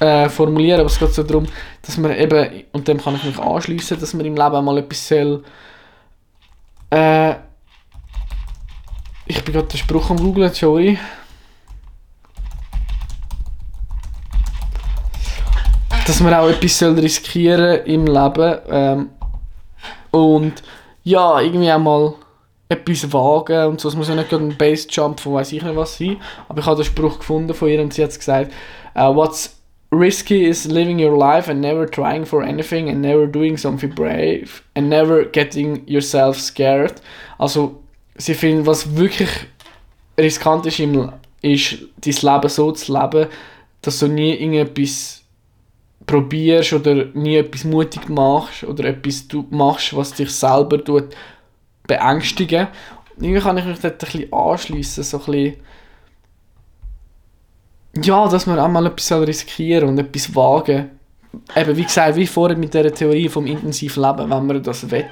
äh, formulieren, aber es geht so darum, dass man eben, und dem kann ich mich anschließen, dass man im Leben mal etwas soll äh, ich bin gerade den Spruch am googlen, sorry. Dass man auch etwas soll riskieren im Leben. Ähm, und ja, irgendwie auch mal etwas wagen und so. Es muss ja nicht ein Base-Jump von weiß ich nicht was sein. Aber ich habe den Spruch gefunden von ihr und sie hat gesagt, uh, what's risky is living your life and never trying for anything and never doing something brave and never getting yourself scared. Also, sie finden, was wirklich riskant ist, im, ist dein Leben so zu leben, dass du nie irgendetwas probierst oder nie etwas mutig machst oder etwas du machst, was dich selber tut beängstigen. Irgendwie kann ich mich dort ein bisschen anschliessen, so ein bisschen ja, dass man auch mal etwas riskieren und etwas wagen. Eben, wie gesagt, wie vorher mit der Theorie vom intensiven Leben, wenn man das will.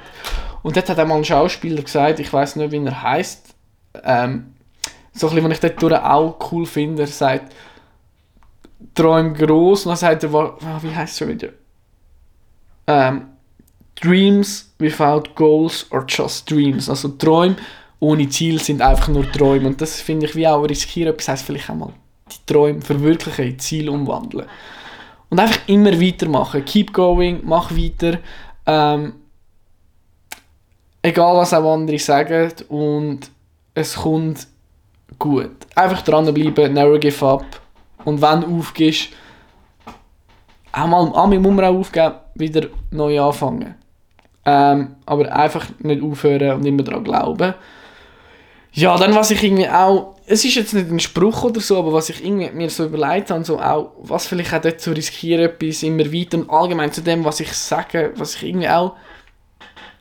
Und dort hat einmal ein Schauspieler gesagt, ich weiß nicht, wie er heißt, ähm, so bisschen, was ich dort auch cool finde, er sagt, träum groß und dann sagt er, wie heißt es schon wieder? Ähm, Dreams without goals or just dreams. Also Träume ohne Ziel sind einfach nur Träume. Und das finde ich wie auch riskieren, das heißt vielleicht auch mal die Träume verwirklichen, in Ziel umwandeln. Und einfach immer weitermachen. Keep going, mach weiter. Ähm, egal was auch andere sagen und es kommt gut. Einfach dranbleiben, never give up. Und wenn du aufgehst, einmal, einmal muss man auch aufgeben, wieder neu anfangen. Ähm, aber einfach nicht aufhören und immer daran glauben. Ja, dann was ich irgendwie auch, es ist jetzt nicht ein Spruch oder so, aber was ich irgendwie mir so überlegt habe, so auch, was vielleicht auch dort zu riskieren, etwas immer weiter und allgemein zu dem, was ich sage, was ich irgendwie auch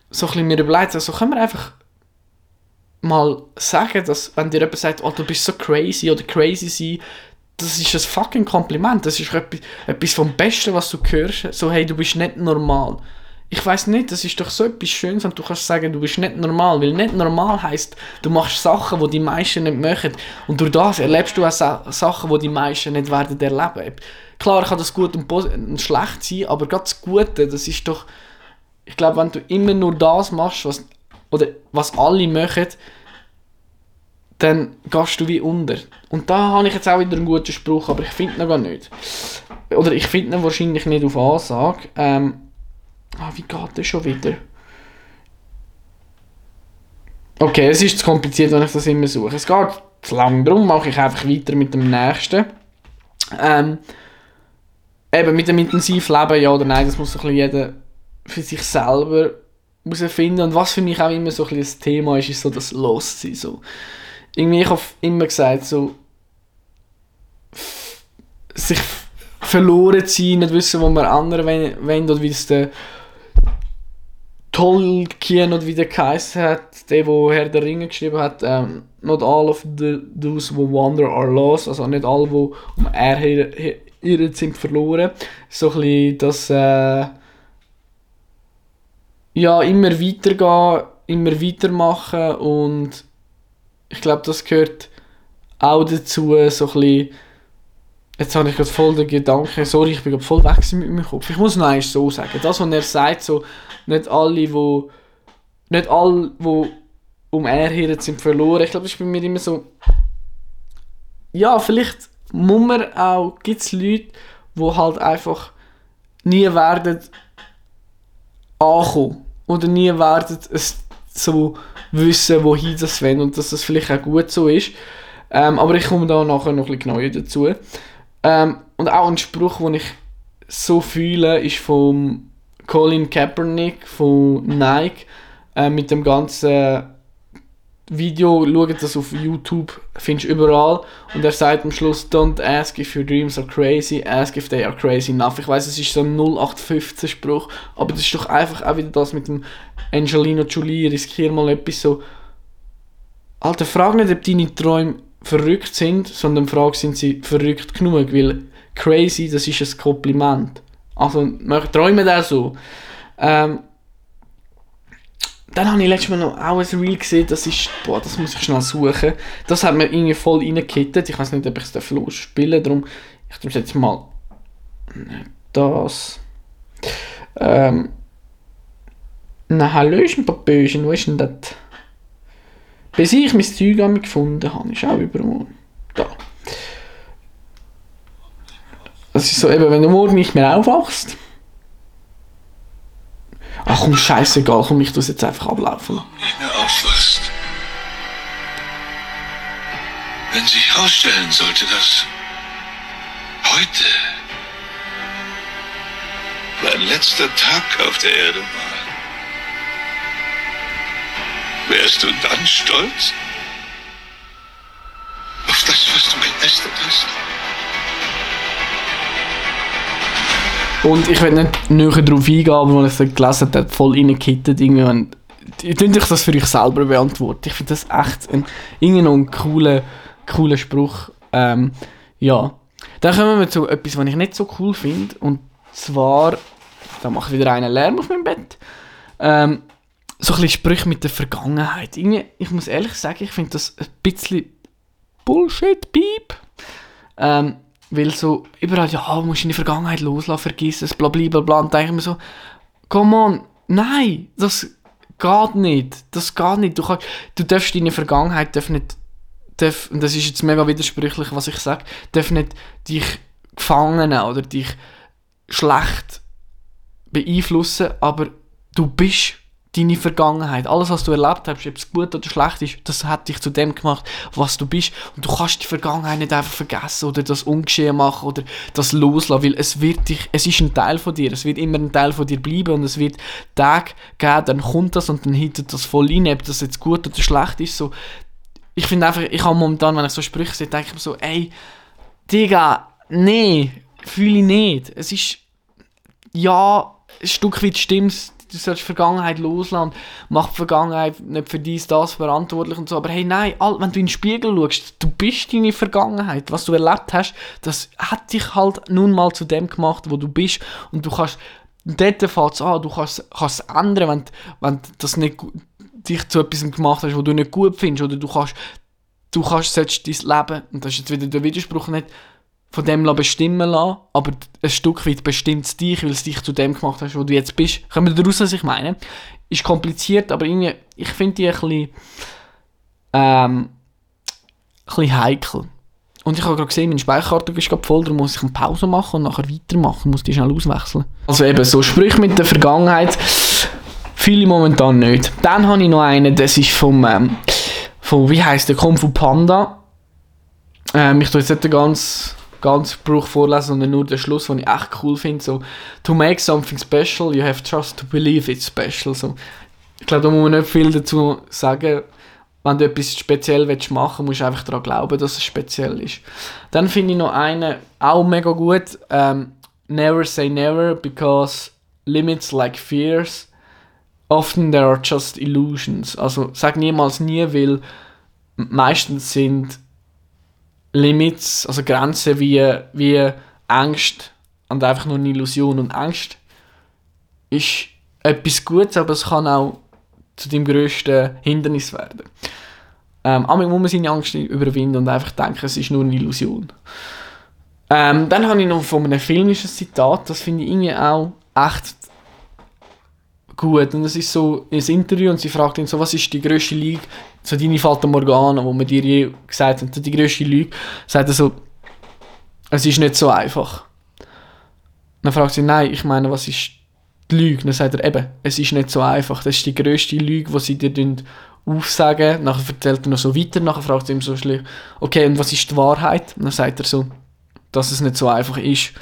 so ein bisschen mir überlegt also können wir einfach mal sagen, dass wenn dir jemand sagt, oh, du bist so crazy oder crazy sein, das ist ein fucking Kompliment, das ist etwas, etwas vom Besten, was du hörst, so hey, du bist nicht normal ich weiß nicht, das ist doch so etwas Schönes, wenn du kannst sagen, du bist nicht normal, weil nicht normal heißt, du machst Sachen, die die meisten nicht machen und durch das erlebst du auch Sachen, die die meisten nicht werden erleben. Klar kann das gut und, und schlecht sein, aber gerade das Gute, das ist doch, ich glaube, wenn du immer nur das machst, was, oder was alle machen, dann gehst du wie unter. Und da habe ich jetzt auch wieder einen guten Spruch, aber ich finde ihn gar nicht. Oder ich finde ihn wahrscheinlich nicht auf Ansage. Ähm, Ah, wie geht das schon wieder? Okay, es ist zu kompliziert, wenn ich das immer suche. Es geht zu lang, darum mache ich einfach weiter mit dem nächsten. Ähm, eben mit dem Intensivleben, ja oder nein, das muss ein jeder für sich selber herausfinden. Und was für mich auch immer so ein, ein Thema ist, ist so das Lossein. So. Irgendwie, ich habe immer gesagt, so sich verloren sein, nicht wissen, wo man andere wollen, oder wie es der Tolkien oder wie der geheißen hat, der, der Herr der Ringe geschrieben hat, ähm, not all of the, those who wander are lost, also nicht alle, die um er irren, sind verloren. So ein bisschen das, äh, ja, immer weitergehen, immer weitermachen und ich glaube, das gehört auch dazu so ein bisschen, jetzt habe ich gerade voll den Gedanken, sorry, ich bin gerade voll weg mit meinem Kopf. Ich muss noch eins so sagen, das, was er sagt, so, nicht alle, wo, nicht alle, wo um er her sind verloren, ich glaube, das ist bei mir immer so, ja, vielleicht muss man auch, gibt es Leute, die halt einfach nie werden ankommen oder nie werden es so wissen, wohin das wollen und dass das vielleicht auch gut so ist. Ähm, aber ich komme da nachher noch ein bisschen genauer dazu. Ähm, und auch ein Spruch, den ich so fühle, ist von Colin Kaepernick von Nike äh, mit dem ganzen Video, schaut das auf YouTube, findest du überall. Und er sagt am Schluss, don't ask if your dreams are crazy, ask if they are crazy enough. Ich weiß, es ist so ein 0815 Spruch, aber das ist doch einfach auch wieder das mit dem Angelina Jolie, riskier mal etwas so. Alter, frag nicht, ob deine Träume verrückt sind, sondern frag, sind sie verrückt genug, weil crazy, das ist ein Kompliment. Also, träumen da so. Ähm, dann habe ich letztes Mal noch auch ein Reel gesehen, das ist, boah, das muss ich schnell suchen. Das hat mir irgendwie voll reingekittet. Ich weiß nicht, ob ich es losspielen darf, darum, ich tue jetzt mal, das, ähm, na Hallöchen, Papöchen, wo ist denn das? Bis ich mein Zeug gefunden habe, ist auch überall. Da. Das ist so eben, wenn du morgen nicht mehr aufwachst, Ach komm, scheißegal, komm, ich tu jetzt einfach ablaufen. Nicht mehr aufwachst. Wenn sich herausstellen sollte, dass heute dein letzter Tag auf der Erde war, wärst du dann stolz auf das, was du geleistet hast? Und ich will nicht näher darauf eingehen, als ich es gelesen habe, voll reingekittet. Irgendwie. Ich könnte das für euch selber beantworten. Ich finde das echt ein, irgendwie noch ein cooler, cooler Spruch. Ähm, ja. Dann kommen wir zu etwas, was ich nicht so cool finde. Und zwar, da mache ich wieder einen Lärm auf meinem Bett. Ähm, so ein bisschen Sprüche mit der Vergangenheit. Irgendwie, ich muss ehrlich sagen, ich finde das ein bisschen Bullshit-Beep. Ähm, weil so überall, ja, du musst in die Vergangenheit loslassen, vergiss es, bla bla bla bla. Und denke ich mir so, come on, nein, das geht nicht. Das geht nicht. Du, kannst, du darfst deine Vergangenheit darf nicht, darf, und das ist jetzt mega widersprüchlich, was ich sage, darf nicht dich gefangen oder dich schlecht beeinflussen, aber du bist deine Vergangenheit, alles was du erlebt hast, ob es gut oder schlecht ist, das hat dich zu dem gemacht, was du bist. Und du kannst die Vergangenheit nicht einfach vergessen oder das ungeschehen machen oder das loslassen, weil es wird dich, es ist ein Teil von dir, es wird immer ein Teil von dir bleiben und es wird Tag geben, dann kommt das und dann hittet das voll rein, ob das jetzt gut oder schlecht ist. So, ich finde einfach, ich habe momentan, wenn ich so Sprüche sehe, denke ich mir so, ey, Digga, nee, fühle ich nicht. Es ist, ja, ein Stück weit stimmt du sollst die Vergangenheit loslassen, mach die Vergangenheit nicht für dies, das verantwortlich und so. Aber hey, nein, wenn du in den Spiegel schaust, du bist deine Vergangenheit. Was du erlebt hast, das hat dich halt nun mal zu dem gemacht, wo du bist. Und du kannst, dort fängt es an, du kannst, kannst es ändern, wenn, wenn das nicht dich zu etwas gemacht hast, wo du nicht gut findest. Oder du kannst, du kannst, sollst dein Leben, und das ist jetzt wieder der Widerspruch nicht, von dem bestimmen lassen, aber ein Stück weit bestimmt es dich, weil es dich zu dem gemacht hast, wo du jetzt bist. Kommen wir daraus, was ich meine? Ist kompliziert, aber irgendwie, ich finde die ein bisschen, ähm, ein bisschen heikel. Und ich habe gerade gesehen, meine Speicherkarte ist gerade voll, darum muss ich eine Pause machen und nachher weitermachen, muss die schnell auswechseln. Also eben so Sprüche mit der Vergangenheit, viele momentan nicht. Dann habe ich noch einen, das ist vom, ähm, vom wie heißt der, Kung Fu Panda. Ähm, ich tue jetzt nicht ganz ganzen Spruch vorlesen, sondern nur den Schluss, den ich echt cool finde. So, to make something special, you have just to believe it's special. So, ich glaube, da muss man nicht viel dazu sagen. Wenn du etwas speziell willst machen musst du einfach daran glauben, dass es speziell ist. Dann finde ich noch einen, auch mega gut. Um, never say never, because limits like fears, often there are just illusions. Also sag niemals nie, weil meistens sind Limits, also Grenzen wie, wie Angst und einfach nur eine Illusion. Und Angst ist etwas Gutes, aber es kann auch zu deinem grössten Hindernis werden. Ähm, aber muss man seine Angst überwinden und einfach denken, es ist nur eine Illusion. Ähm, dann habe ich noch von einem filmischen Zitat, das finde ich irgendwie auch echt gut. Und es ist so ein Interview und sie fragt ihn so, was ist die grösste Lüge, so deine Fata Morgana, wo man dir je gesagt hat, die grösste Lüge, sagt er so, es ist nicht so einfach. Dann fragt sie, nein, ich meine, was ist die Lüge? Dann sagt er, eben, es ist nicht so einfach. Das ist die grösste Lüge, die sie dir aufsagen. Nachher erzählt er noch so weiter, nachher fragt sie ihm so schlicht, okay, und was ist die Wahrheit? Dann sagt er so, dass es nicht so einfach ist.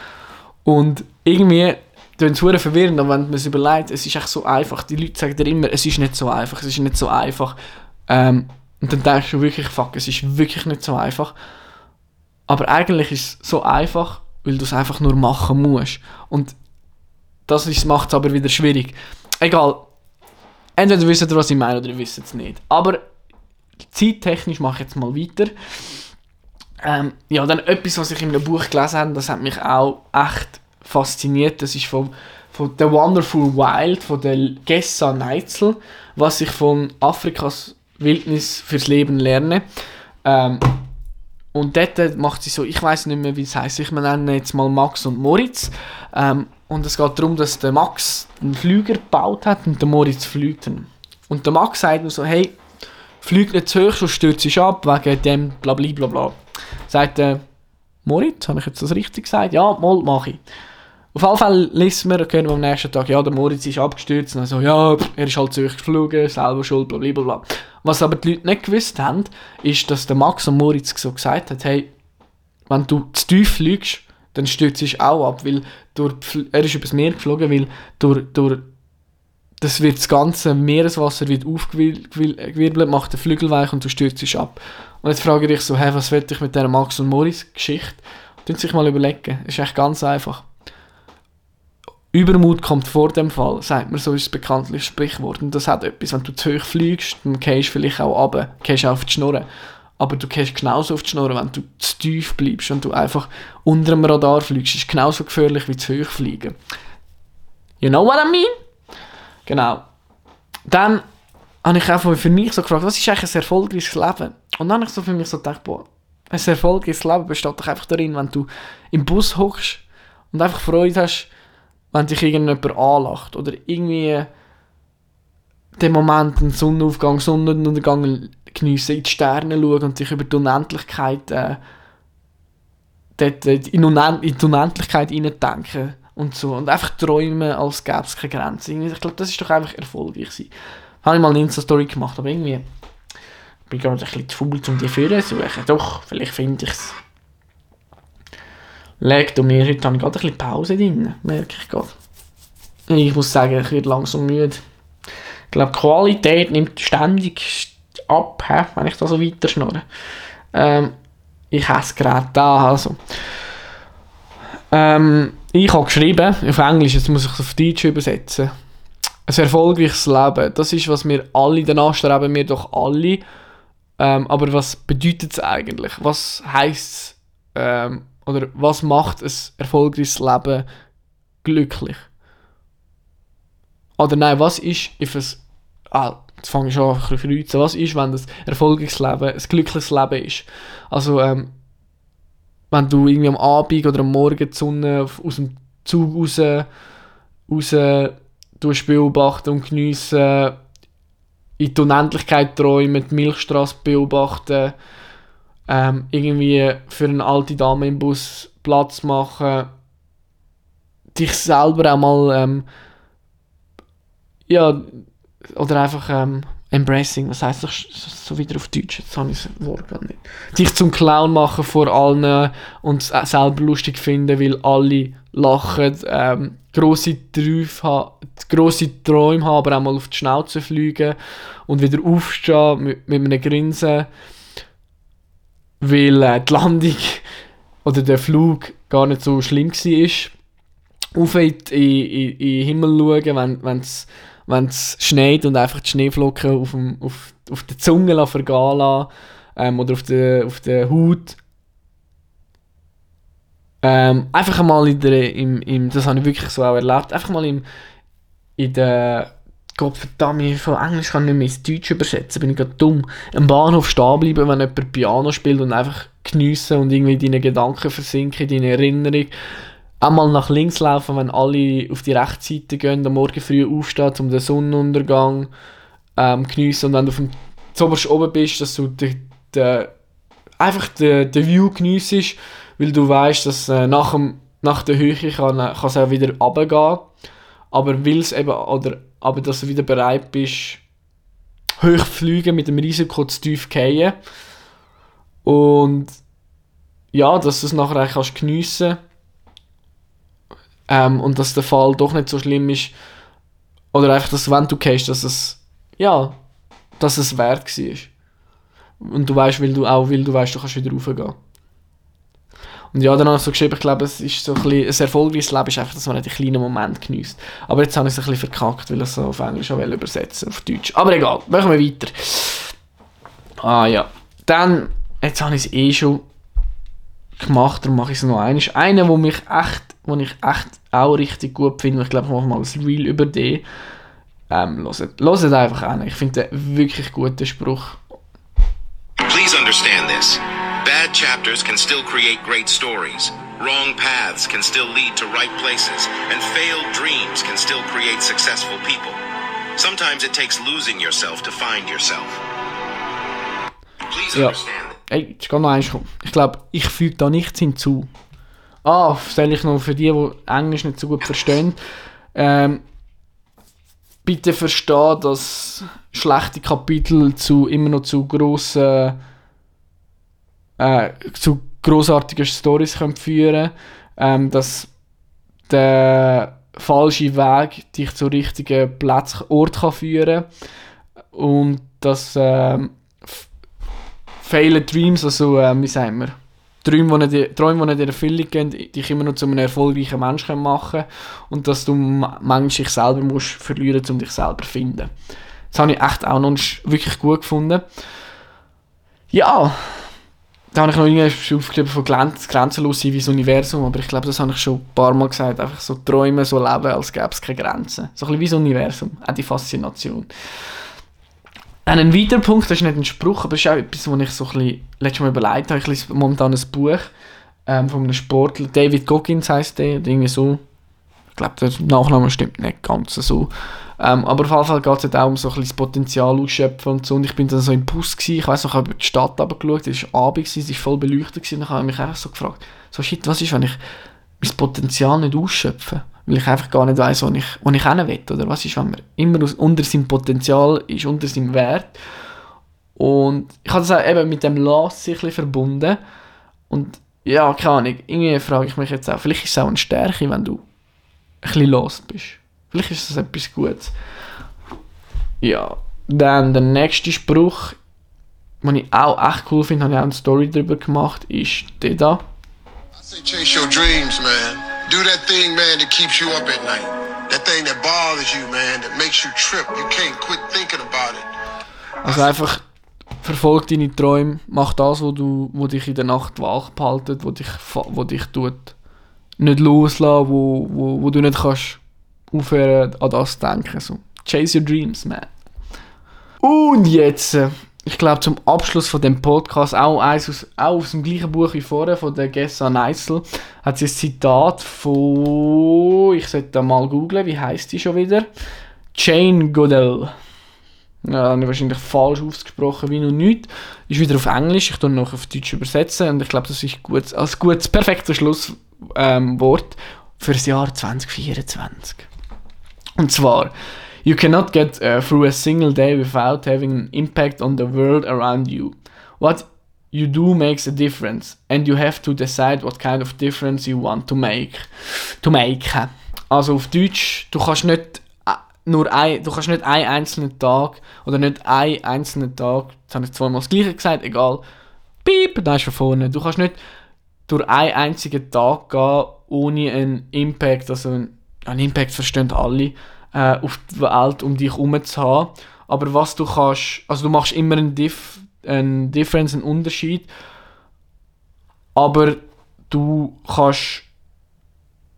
Und irgendwie klingt es verwirrend, aber wenn man es überlegt, es ist echt so einfach. Die Leute sagen dir immer, es ist nicht so einfach, es ist nicht so einfach. Ähm, und dann denkst du wirklich, fuck, es ist wirklich nicht so einfach. Aber eigentlich ist es so einfach, weil du es einfach nur machen musst. Und das macht es aber wieder schwierig. Egal. Entweder wisst ihr, was ich meine, oder ihr wisst es nicht. Aber zeittechnisch mache ich jetzt mal weiter. Ähm, ja, dann etwas, was ich in einem Buch gelesen habe, das hat mich auch echt fasziniert. Das ist von, von The Wonderful Wild, von der Gessa Neitzel, was ich von Afrikas Wildnis fürs Leben lerne. Ähm, und dort macht sie so, ich weiß nicht mehr, wie es heißt, ich nenne jetzt mal Max und Moritz. Ähm, und es geht darum, dass der Max einen Flüger gebaut hat und der Moritz ihn. Und der Max sagt nur so, hey, flieg nicht zu hoch, sonst stürzt sich ab, wegen dem bla bla bla bla. Sagt der Moritz, habe ich jetzt das richtig gesagt? Ja, mal mache ich. Auf jeden Fall lesen wir, können am nächsten Tag, ja, der Moritz ist abgestürzt. Und so, ja, er ist halt zu euch geflogen, selber schuld, bla bla bla. Was aber die Leute nicht gewusst haben, ist, dass der Max und Moritz so gesagt hat, hey, wenn du zu tief fliegst, dann stürzt es auch ab, weil durch, er ist übers Meer geflogen, weil durch, durch das, wird das ganze Meereswasser wird aufgewirbelt, macht den Flügel weich und du stürzt ab. Und jetzt frage ich dich so, hey, was will ich mit dieser Max und Moritz Geschichte? Tun sich mal überlegen, ist echt ganz einfach. Übermut kommt vor dem Fall, sagt man, so ist es bekanntlich Sprichwort. Und das hat etwas, wenn du zu hoch fliegst, dann gehst du vielleicht auch runter, gehst auf die Schnurren. Aber du gehst genauso auf die Schnurren, wenn du zu tief bleibst und du einfach unter dem Radar fliegst. Das ist genauso gefährlich wie zu hoch fliegen. You know what I mean? Genau. Dann habe ich einfach für mich so gefragt, was ist eigentlich ein erfolgreiches Leben? Und dann habe ich so für mich so gedacht, boah, ein erfolgreiches Leben besteht doch einfach darin, wenn du im Bus hockst und einfach Freude hast, wenn dich irgendjemand anlacht oder irgendwie den Moment, den Sonnenaufgang, Sonnenuntergang geniessen, in die Sterne schauen und sich über die Unendlichkeit äh, dort, in, die Unendlichkeit hineindenken und so und einfach träumen, als gäbe es keine Grenzen. Ich glaube, das ist doch einfach erfolgreich gewesen. Habe ich mal eine Insta-Story gemacht, aber irgendwie bin ich gerade ein bisschen zu faul, um die Führer zu suchen. Doch, vielleicht finde ich es. Legt um mir, heute habe ich gerade ein bisschen Pause drin, merke ich gerade. Ich muss sagen, ich werde langsam müde. Ich glaube, die Qualität nimmt ständig ab, he, wenn ich da so weiter schnurre. Ähm, ich habe es gerade da, also. Ähm, ich habe geschrieben, auf Englisch, jetzt muss ich es auf Deutsch übersetzen. Ein erfolgreiches Leben, das ist, was wir alle, danach streben wir doch alle. Ähm, aber was bedeutet es eigentlich? Was heisst es? Ähm, oder was macht ein erfolgreiches Leben glücklich? Oder nein, was ist, if es, ah, jetzt fange ich an ein bisschen was ist, wenn das erfolgreiches Leben ein glückliches Leben ist? Also, ähm, wenn du irgendwie am Abend oder am Morgen die Sonne aus dem Zug raus, raus beobachten und geniessen, in die Unendlichkeit träumen, die Milchstraße beobachten, ähm, irgendwie für eine alte Dame im Bus Platz machen, dich selber auch mal ähm, ja, oder einfach ähm, embracing, was heißt das so wieder auf Deutsch? Jetzt habe ich das Wort gar nicht. Dich zum Clown machen vor allen und es selber lustig finden, weil alle lachen, ähm, grosse, Träume, grosse Träume haben, aber auch mal auf die Schnauze fliegen und wieder aufstehen mit, mit einem Grinsen weil äh, die Landung oder der Flug gar nicht so schlimm war. Auf in, in, in den Himmel schauen, wenn es wenn es schneit und einfach die Schneeflocken auf, dem, auf, auf der Zunge vergehen lassen, ähm, oder auf der, auf der Haut. Ähm, einfach mal in der, im, im, das habe ich wirklich so auch erlebt, einfach mal im, in der Gott verdammt, ich von Englisch kann ich nicht mehr ins Deutsch übersetzen, bin ich gerade dumm. Am Bahnhof stehen bleiben, wenn jemand Piano spielt und einfach geniessen und irgendwie deine Gedanken versinken, deine Erinnerung. Einmal nach links laufen, wenn alle auf die rechte Seite gehen, am Morgen früh aufstehen, um den Sonnenuntergang ähm, geniessen und wenn du vom zuoberst oben bist, dass du de, de, einfach den de View geniessest, weil du weißt, dass äh, nach, dem, nach der Höhe kann, äh, kann es auch wieder runtergehen. Aber will's eben, oder, aber dass du wieder bereit bist, hoch fliegen mit dem Risiko zu tief fallen. Und ja, dass du es nachher eigentlich kannst geniessen ähm, und dass der Fall doch nicht so schlimm ist. Oder einfach, dass wenn du gehst, dass es, ja, dass es wert war. Und du weißt, weil du auch, weil du weißt, du kannst wieder raufgehen. Und ja, dann habe ich so geschrieben, ich glaube, es ist so ein, ein erfolgreiches Leben ist einfach, dass man die kleinen Momente genießt. Aber jetzt habe ich es ein bisschen verkackt, weil ich es so auf Englisch auch übersetzen auf Deutsch. Aber egal, machen wir weiter. Ah ja. Dann, jetzt habe ich es eh schon gemacht, darum mache ich es noch einmal. Einer, wo mich echt, wo ich echt auch richtig gut finde, ich glaube, ich mache mal ein Reel über den. Ähm, hört, hört einfach an. Ich finde den wirklich guten Spruch. Please understand this. Bad chapters can still create great stories. Wrong paths can still lead to right places. And failed dreams can still create successful people. Sometimes it takes losing yourself to find yourself. Please Ja. Ey, jetzt kann noch eins kommen. Ich glaube, ich füge da nichts hinzu. Ah, stelle ich noch für die, die Englisch nicht so gut verstehen. Ähm, bitte verstehen, dass schlechte Kapitel zu immer noch zu grossen, äh, zu großartigen Stories können führen, ähm, dass der falsche Weg dich zu richtigen Platz, Ort kann führen und dass ähm, Failed Dreams, also ähm, wie sagen wir, Träume, die nicht, in Erfüllung gehen, dich immer noch zu einem erfolgreichen Menschen können machen und dass du ma- manchmal dich selber musst verlieren, um dich selber zu finden. Das habe ich echt auch noch wirklich gut gefunden. Ja, da habe ich noch irgendwie aufgeschrieben von Grenz, grenzenlos sein wie das Universum, aber ich glaube, das habe ich schon ein paar Mal gesagt. Einfach so träumen, so leben, als gäbe es keine Grenzen. So ein bisschen wie das Universum, auch die Faszination. Dann ein weiterer Punkt, das ist nicht ein Spruch, aber es ist auch etwas, was ich so ein bisschen letztes Mal überlegt habe. Ich lese momentan ein Buch ähm, von einem Sportler, David Goggins heißt der, irgendwie so. Ich glaube, der Nachname stimmt nicht ganz so. Ähm, aber auf jeden Fall geht es auch um so ein das Potenzial ausschöpfen und so. Und ich bin dann so im Bus gewesen, ich weiß noch, ich habe über die Stadt runtergeschaut, es war Abend, gewesen, es war voll beleuchtet gewesen, und dann habe ich mich einfach so gefragt, so shit, was ist, wenn ich mein Potenzial nicht ausschöpfe? Weil ich einfach gar nicht weiss, wo ich, wo ich hin will. Oder was ist, wenn man immer aus, unter seinem Potenzial ist, unter seinem Wert. Und ich habe das auch eben mit dem Last ein verbunden. Und ja, keine Ahnung, irgendwie frage ich mich jetzt auch, vielleicht ist es auch eine Stärke, wenn du ein bisschen lost bist. Vielleicht ist das etwas Gutes. Ja, dann der nächste Spruch, den ich auch echt cool finde, habe ich auch eine Story darüber gemacht, ist der da. I say chase your dreams, man. Do that thing, man, that keeps you up at night. That thing that bothers you, man, that makes you trip. You can't quit thinking about it. Also einfach verfolg deine Träume, mach das, wo du, wo dich in der Nacht wach behaltet, wo dich, wo dich tut, nicht loslassen, wo, wo, wo du nicht kannst aufhören an das zu denken. So. Chase your dreams, man. Und jetzt, äh, ich glaube zum Abschluss von dem Podcast, auch, eins aus, auch aus dem gleichen Buch wie vorher, von der Gessa Neissel, hat sie ein Zitat von, ich sollte da mal googlen, wie heißt die schon wieder? Jane Goodall. Ja, habe ich wahrscheinlich falsch ausgesprochen, wie noch nicht. Ist wieder auf Englisch, ich tue noch auf Deutsch übersetzen und ich glaube, das ist gut, als gutes, perfektes Schlusswort ähm, für das Jahr 2024. Und zwar, you cannot get uh, through a single day without having an impact on the world around you. What you do makes a difference and you have to decide what kind of difference you want to make. To make. Also auf Deutsch, du kannst nicht äh, nur ein, du kannst nicht einen einzelnen Tag oder nicht einen einzelnen Tag, jetzt habe ich zweimal das gleiche gesagt, egal, piep, da ist von vorne. Du kannst nicht durch einen einzigen Tag gehen, ohne einen Impact, also einen, einen Impact verstehen alle, äh, auf die Welt um dich herum zu haben. Aber was du kannst, also du machst immer einen, Dif einen Difference, einen Unterschied, aber du kannst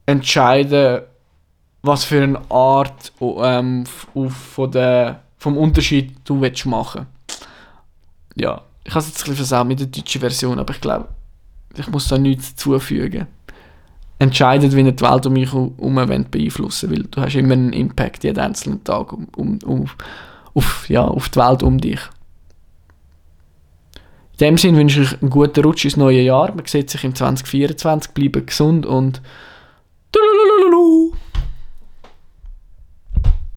entscheiden, was für eine Art ähm, auf, von der, vom Unterschied du willst machen. Ja, ich habe es jetzt ein bisschen versaut mit der deutschen Version, aber ich glaube, ich muss da nichts zufügen. Entscheidet, wie die Welt um mich herum beeinflussen weil du hast immer einen Impact jeden einzelnen Tag um, um, um, auf, ja, auf die Welt um dich. In dem Sinne wünsche ich einen guten Rutsch ins neue Jahr. Man sieht sich im 2024, bleiben gesund und